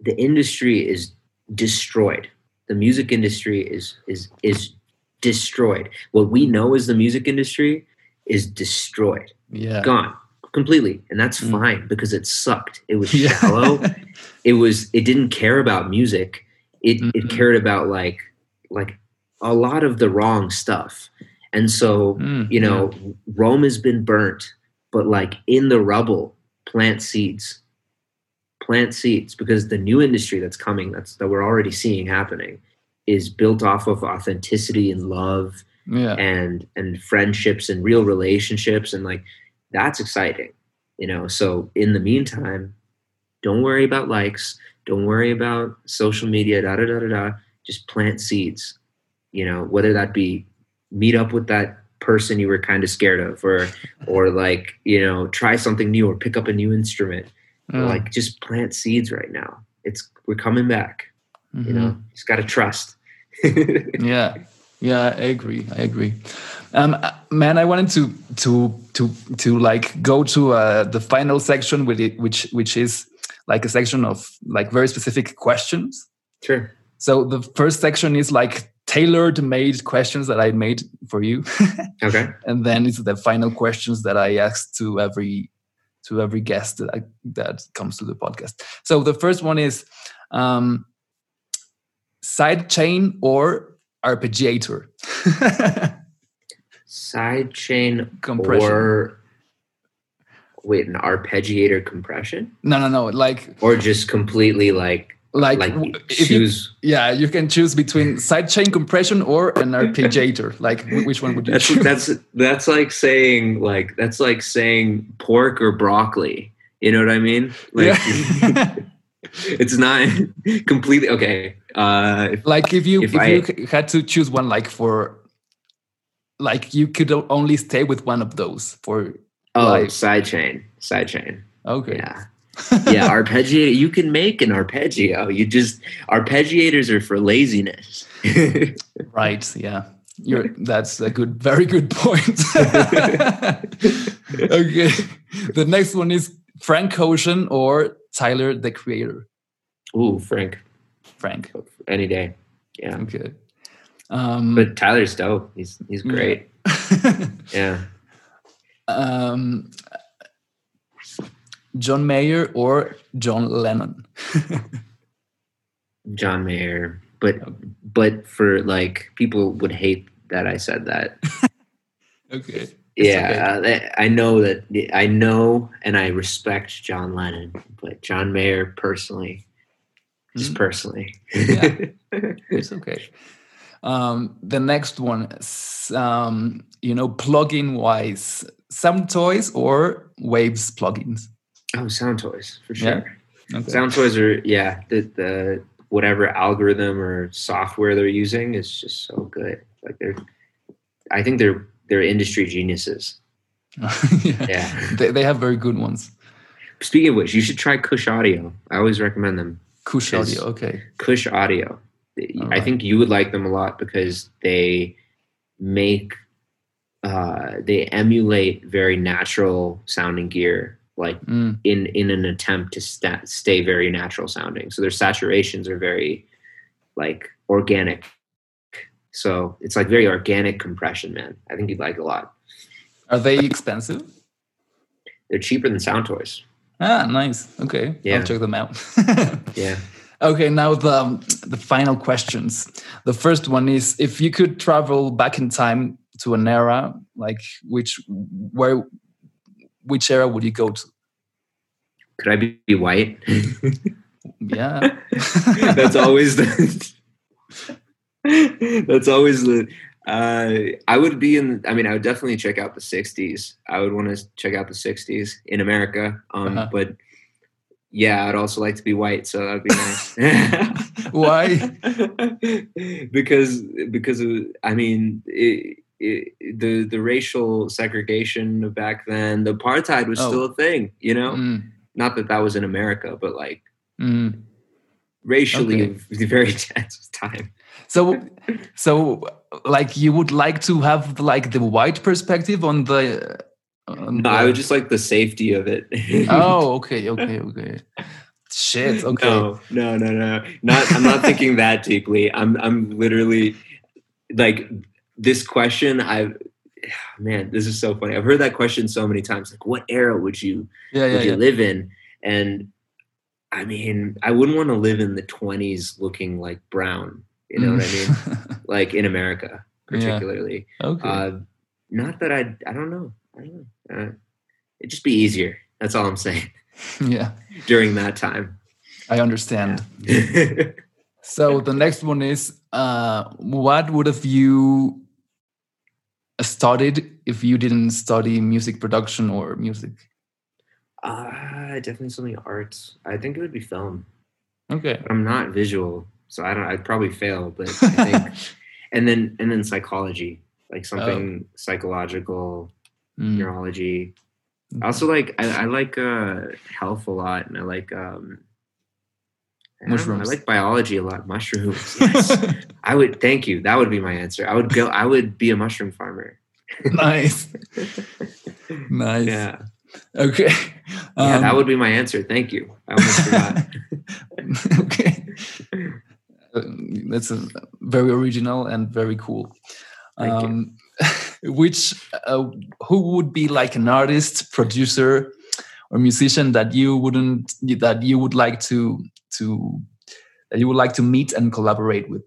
the industry is destroyed. The music industry is is is destroyed. What we know as the music industry is destroyed, yeah, gone completely, and that's Mm. fine because it sucked. It was Yeah. shallow it was it didn't care about music it Mhm. it cared about like like a lot of the wrong stuff and so Mm, you know rome has been burnt but like in the rubble plant seeds plant seeds because the new industry that's coming that's that we're already seeing happening is built off of authenticity and love yeah, and and friendships and real relationships. And like that's exciting you know? So in the meantime don't worry about likes. Don't worry about social media da da da da da. Just plant seeds you know? Whether that be meet up with that person you were kind of scared of or or like you know try something new or pick up a new instrument. Mm, like just plant seeds right now. It's we're coming back you mhm. know just got to trust. Yeah. Yeah i agree. I agree. Um uh, man i wanted to to to to like go to uh the final section with it which which is like a section of like very specific questions. Sure. So the first section is like tailored made questions that i made for you. Okay. And then it's the final questions that i ask to every to every guest that I, that comes to the podcast. So the first one is um side chain or arpeggiator side chain Compression. or wait an arpeggiator compression? No no no like or just completely like like, like if you, choose? Yeah you can choose between side chain compression or an arpeggiator like which one would you that's choose? that's that's like saying like that's like saying pork or broccoli. You know what i mean? Like yeah. it's not completely okay uh if, like if you If if, I- you had to choose one like for like you could only stay with one of those for oh Like- side chain side chain okay. Yeah. Yeah arpeggiator you can make an arpeggio. You just arpeggiators are for laziness. Right yeah. You're that's a good very good point. Okay. The next one is frank ocean or tyler the creator. Ooh, frank frank. Any day. Yeah. Okay um but tyler's dope. He's he's great. Yeah. Um john mayer or john lennon? John Mayer, but but for like people would hate that I said that. okay. Yeah, uh, that- I know that I know and I respect John Lennon, but John Mayer personally, just Mm. personally, Yeah. it's okay. Um, the next one, is, um, you know, plugin wise, Sound Toys or Waves plugins. oh, Sound Toys for Yeah. sure. Okay. Sound Toys are yeah the the whatever algorithm or software they're using is just so good. Like they're, I think they're they're industry geniuses. yeah. Yeah. They, they have very good ones. Speaking of which, you should try Kush Audio. I always recommend them. Kush Audio. Okay. Kush Audio. I think you would like them a lot because they make uh, they emulate very natural sounding gear, like Mm, in in an attempt to sta- stay very natural sounding. So their saturations are very like organic. So it's like very organic compression, man. I think you'd like a lot. Are they expensive? They're cheaper than Sound Toys. Ah, nice. Okay. Yeah. I'll check them out. Yeah. Okay, now the the final questions. The first one is if you could travel back in time to an era, like which where which era would you go to? Could I be, be white? Yeah. that's always the that's always the uh, I would be in. I mean, I would definitely check out the '60s. I would want to check out the '60s in America. Um, Uh-huh. But yeah, I'd also like to be white, so that'd be nice. Why? because because of, I mean, it, it, the the racial segregation back then, the apartheid was Oh. still a thing. You know, Mm, not that that was in America, but like mm. racially, Okay. it was a very tense time. So, so like you would like to have like the white perspective on the. On No, I would just like the safety of it. Oh, okay, okay, okay. Shit. Okay. No, no, no, no. Not. I'm not thinking that deeply. I'm. I'm literally like this question. I, man, this is so funny. I've heard that question so many times. Like, what era would you Yeah, yeah, would you yeah. live in? And I mean, I wouldn't want to live in the 20s looking like brown. You know what I mean? mean? Like in America, Yeah. particularly. okay. Uh, not that I. I don't know. I don't know. Uh, it'd just be easier. That's all I'm saying. yeah, During that time. I understand. So the next one is, uh, what would have you studied if you didn't study music production or music? Uh, definitely something arts. I think it would be film. Okay. But I'm not visual, so I don't. I'd probably fail. But I think, and then and then psychology, like something psychological, Mm, neurology. I also like I, I like uh, health a lot, and I like um, I don't know, I like biology a lot. Mushrooms. Yes. I would. Thank you. That would be my answer. I would go. I would be a mushroom farmer. nice. Nice. yeah. Okay. Yeah, that Um, would be my answer. Thank you. I almost forgot. okay. Uh, That's a very original and very cool. Um, which uh, who would be like an artist, producer, or musician that you wouldn't that you would like to to that you would like to meet and collaborate with?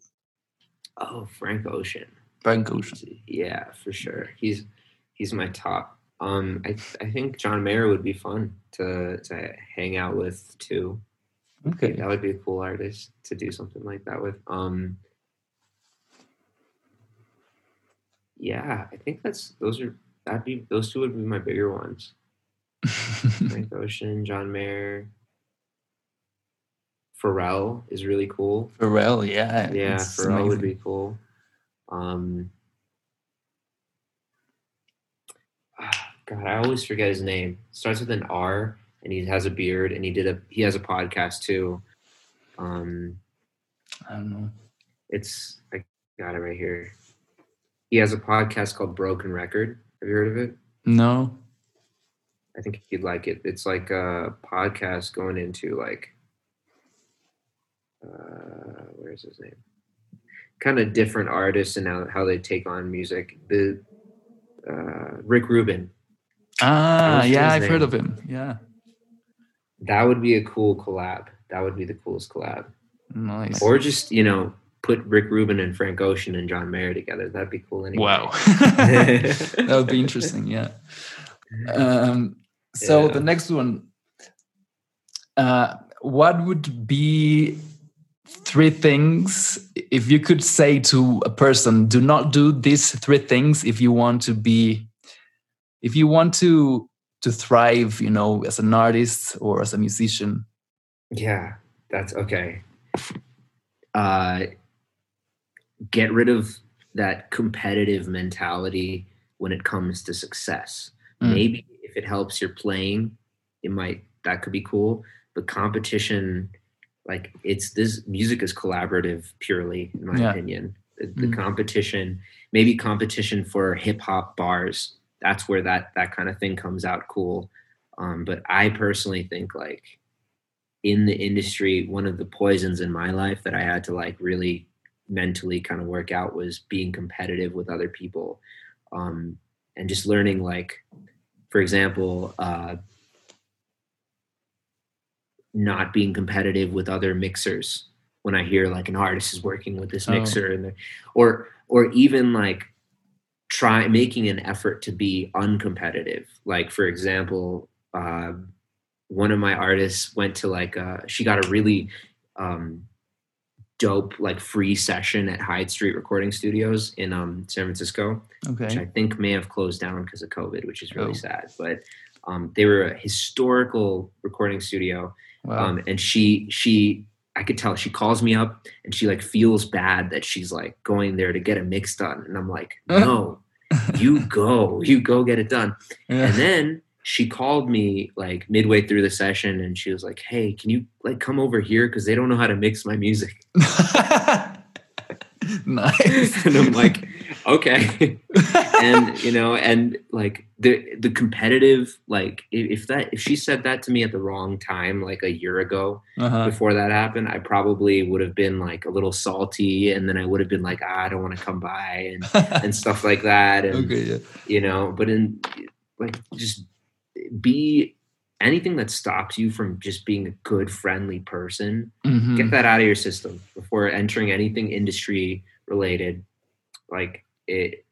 Oh, Frank Ocean. Frank Ocean. Yeah, for sure. He's he's my top. Um, I I think John Mayer would be fun to to hang out with too. Okay. That would be a cool artist to do something like that with. Um, yeah, I think that's those are that'd be those two would be my bigger ones. Frank Ocean, John Mayer, Pharrell is really cool. Pharrell, yeah. Yeah, it's Pharrell would be cool. Um, ah, God, I always forget his name. Starts with an R, and he has a beard, and he did a he has a podcast too. Um, I don't know. it's I got it right here. He has a podcast called Broken Record. Have you heard of it? No. I think you'd like it. It's like a podcast going into like uh where's his name? Kind of different artists and how, how they take on music. The uh Rick Rubin. Ah, yeah, I've heard of him. Yeah. That would be a cool collab. That would be the coolest collab. Nice. Or just, you know, put Rick Rubin and Frank Ocean and John Mayer together. That'd be cool anyway. Wow. that would be interesting. Yeah. Um, so Yeah. the next one, uh, what would be three things if you could say to a person, do not do these three things if you want to be, if you want to to thrive, you know, as an artist or as a musician. Yeah, that's okay. Uh, get rid of that competitive mentality when it comes to success. Mm. Maybe if it helps your playing, it might that could be cool. But competition, like it's this music is collaborative purely, in my Yeah. opinion. The, the Mm. competition, maybe competition for hip hop bars. That's where that that kind of thing comes out cool. Um, but I personally think like in the industry, one of the poisons in my life that I had to like really mentally kind of work out was being competitive with other people um, and just learning like for example uh, not being competitive with other mixers when i hear like an artist is working with this Oh. mixer and or or even like try making an effort to be uncompetitive. Like for example, uh, one of my artists went to like uh, she got a really um, dope like free session at Hyde Street Recording Studios in um, San Francisco, Okay. which I think may have closed down because of COVID, which is really Oh. sad. But um, they were a historical recording studio, Wow. um, and she she I could tell she calls me up and she like feels bad that she's like going there to get a mix done, and I'm like, uh-huh. no, you go, you go get it done. And then she called me like midway through the session and she was like, Hey, can you like come over here? Cause they don't know how to mix my music. nice. and I'm like, okay. and you know, and like the the competitive, like if that if she said that to me at the wrong time, like a year ago uh-huh. before that happened, I probably would have been like a little salty and then I would have been like, ah, I don't want to come by and and stuff like that. And okay. Yeah. you know but in like just be anything that stops you from just being a good friendly person Mhm. get that out of your system before entering anything industry related like it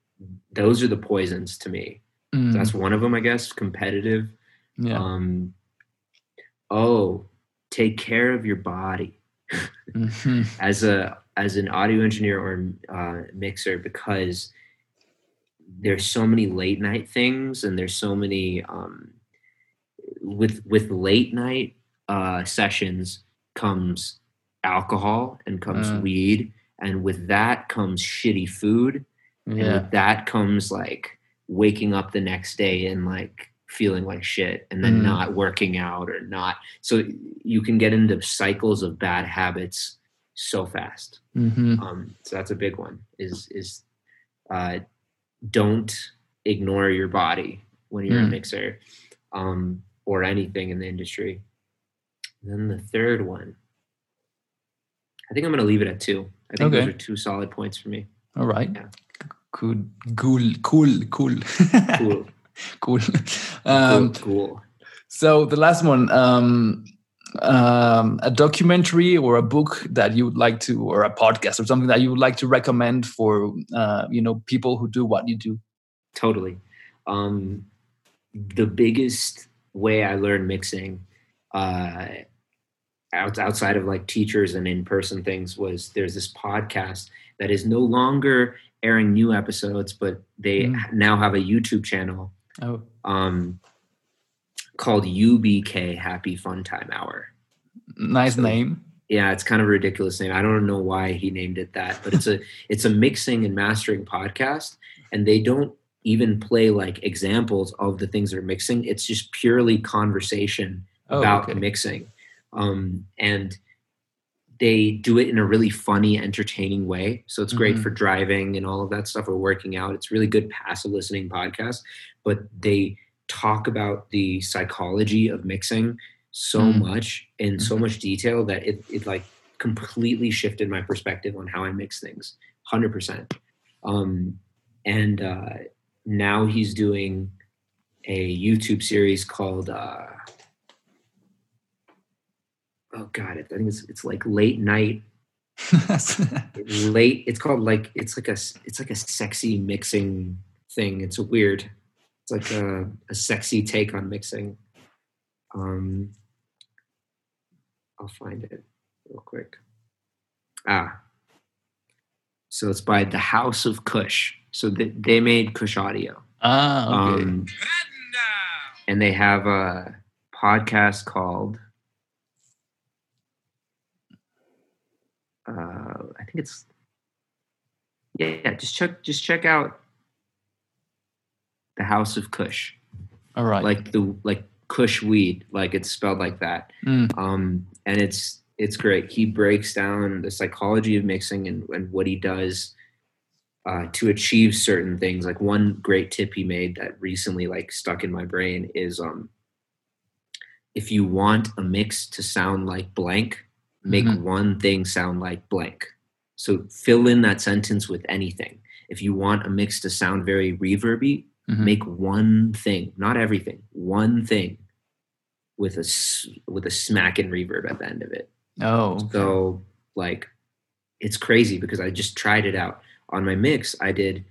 those are the poisons to me Mm. that's one of them i guess competitive yeah. um oh take care of your body Mhm. as a as an audio engineer or uh, mixer because there's so many late night things and there's so many um, with with late night uh, sessions comes alcohol and comes Mm. weed and with that comes shitty food and Yeah. with that comes like waking up the next day and like feeling like shit and then Mm. not working out or not so you can get into cycles of bad habits so fast Mhm. um, so that's a big one is is uh, don't ignore your body when you're a Mm. mixer um, or anything in the industry then the third one i think i'm going to leave it at two i think those are two solid points for me All right. Yeah. Cool. Cool. Cool. Cool. cool cool. Um, cool, cool. So the last one, um, um, a documentary or a book that you would like to, or a podcast or something that you would like to recommend for, uh, you know, people who do what you do. totally um the biggest way i learned mixing uh out, outside of like teachers and in-person things was there's this podcast that is no longer airing new episodes but they Mm. now have a youtube channel Oh, um called ubk happy fun time hour nice So- name. yeah it's kind of a ridiculous name i don't know why he named it that but it's a it's a mixing and mastering podcast and they don't even play like examples of the things they're mixing it's just purely conversation Oh, about okay. mixing um, and they do it in a really funny entertaining way so it's great Mhm. for driving and all of that stuff or working out it's really good passive listening podcast but they talk about the psychology of mixing so Mm. much in so Mhm. much detail that it, it like completely shifted my perspective on how i mix things 100% um, and uh, now he's doing a youtube series called uh, oh god, it I think it's it's like late night, late. It's called like it's like a it's like a sexy mixing thing. It's a weird. It's like a, a sexy take on mixing. Um, I'll find it real quick. Ah, so it's by the House of Kush. So they, they made Kush Audio. ah, okay. Um, and they have a podcast called uh, I think it's yeah, yeah, just check just check out the House of Kush. All right. Like the like Kush weed, like it's spelled like that. Mm. Um and it's it's great. He breaks down the psychology of mixing and, and what he does uh, to achieve certain things. Like one great tip he made that recently like stuck in my brain is um if you want a mix to sound like blank, make Mhm. one thing sound like blank. So fill in that sentence with anything. If you want a mix to sound very reverby, Mhm. make one thing, not everything, one thing with a with a smack and reverb at the end of it. oh, okay. So like it's crazy because I just tried it out on my mix. I did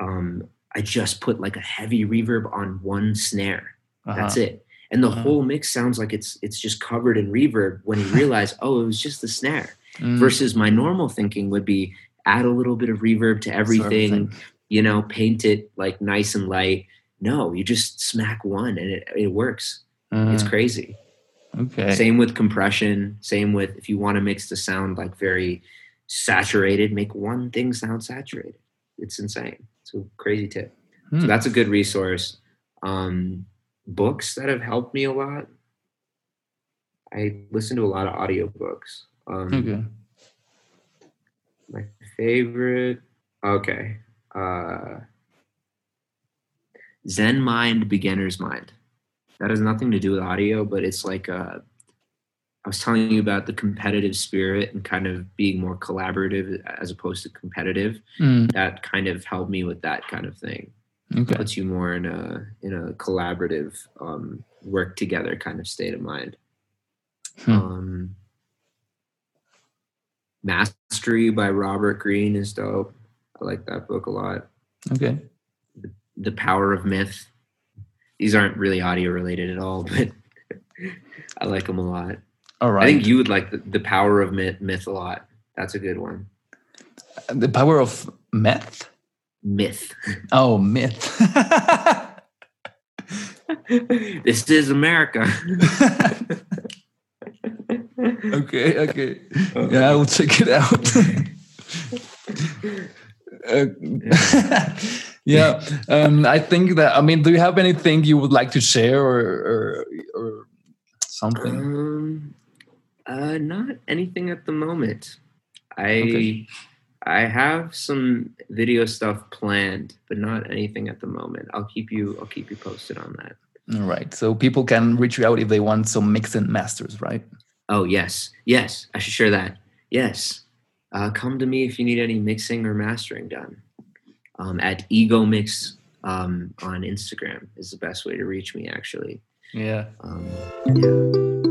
um, I just put like a heavy reverb on one snare. That's Uh-huh. it. And the Uh-huh. whole mix sounds like it's it's just covered in reverb when you realize, oh, it was just the snare. Mm, Versus my normal thinking would be add a little bit of reverb to everything, of you know, paint it like nice and light. No, you just smack one and it, it works. It's Uh, crazy. okay. Same with compression. Same with if you want to mix the sound like very saturated, make one thing sound saturated. It's insane. It's a crazy tip. Hmm. So that's a good resource. Um, books that have helped me a lot. I listen to a lot of audiobooks. Um, Okay. My favorite. Okay. Uh, Zen Mind, Beginner's Mind. That has nothing to do with audio, but it's like uh, I was telling you about the competitive spirit and kind of being more collaborative as opposed to competitive. Mm, That kind of helped me with that kind of thing. Okay. Puts you more in a in a collaborative, um, work together kind of state of mind. Hmm. Um, Mastery by Robert Greene is dope. I like that book a lot. Okay. The Power of Myth. These aren't really audio related at all, but I like them a lot. All right. I think you would like the, the Power of Myth, myth a lot. That's a good one. the power of meth. Myth. Oh, myth. this is America. okay. Okay. Yeah, I will check it out. Uh, yeah, um, I think that. I mean, do you have anything you would like to share or or, or something? Um, uh, not anything at the moment. I Okay. I have some video stuff planned, but not anything at the moment. I'll keep you I'll keep you posted on that. All right. So people can reach you out if they want some mix and masters, right? Oh yes, yes, I should share that. Yes, uh, come to me if you need any mixing or mastering done. Um, at Ego Mix um, on Instagram is the best way to reach me. Actually, Yeah. um, yeah.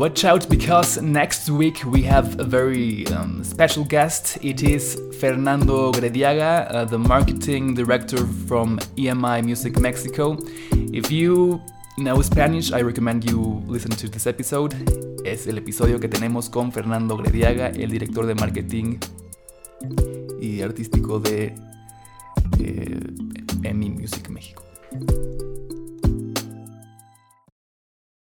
Watch out because next week we have a very um, special guest. It is Fernando Grediaga, uh, the marketing director from EMI Music Mexico. If you know Spanish, I recommend you listen to this episode. Es el episodio que tenemos con Fernando Grediaga, el director de marketing y artístico de eh, EMI Music México.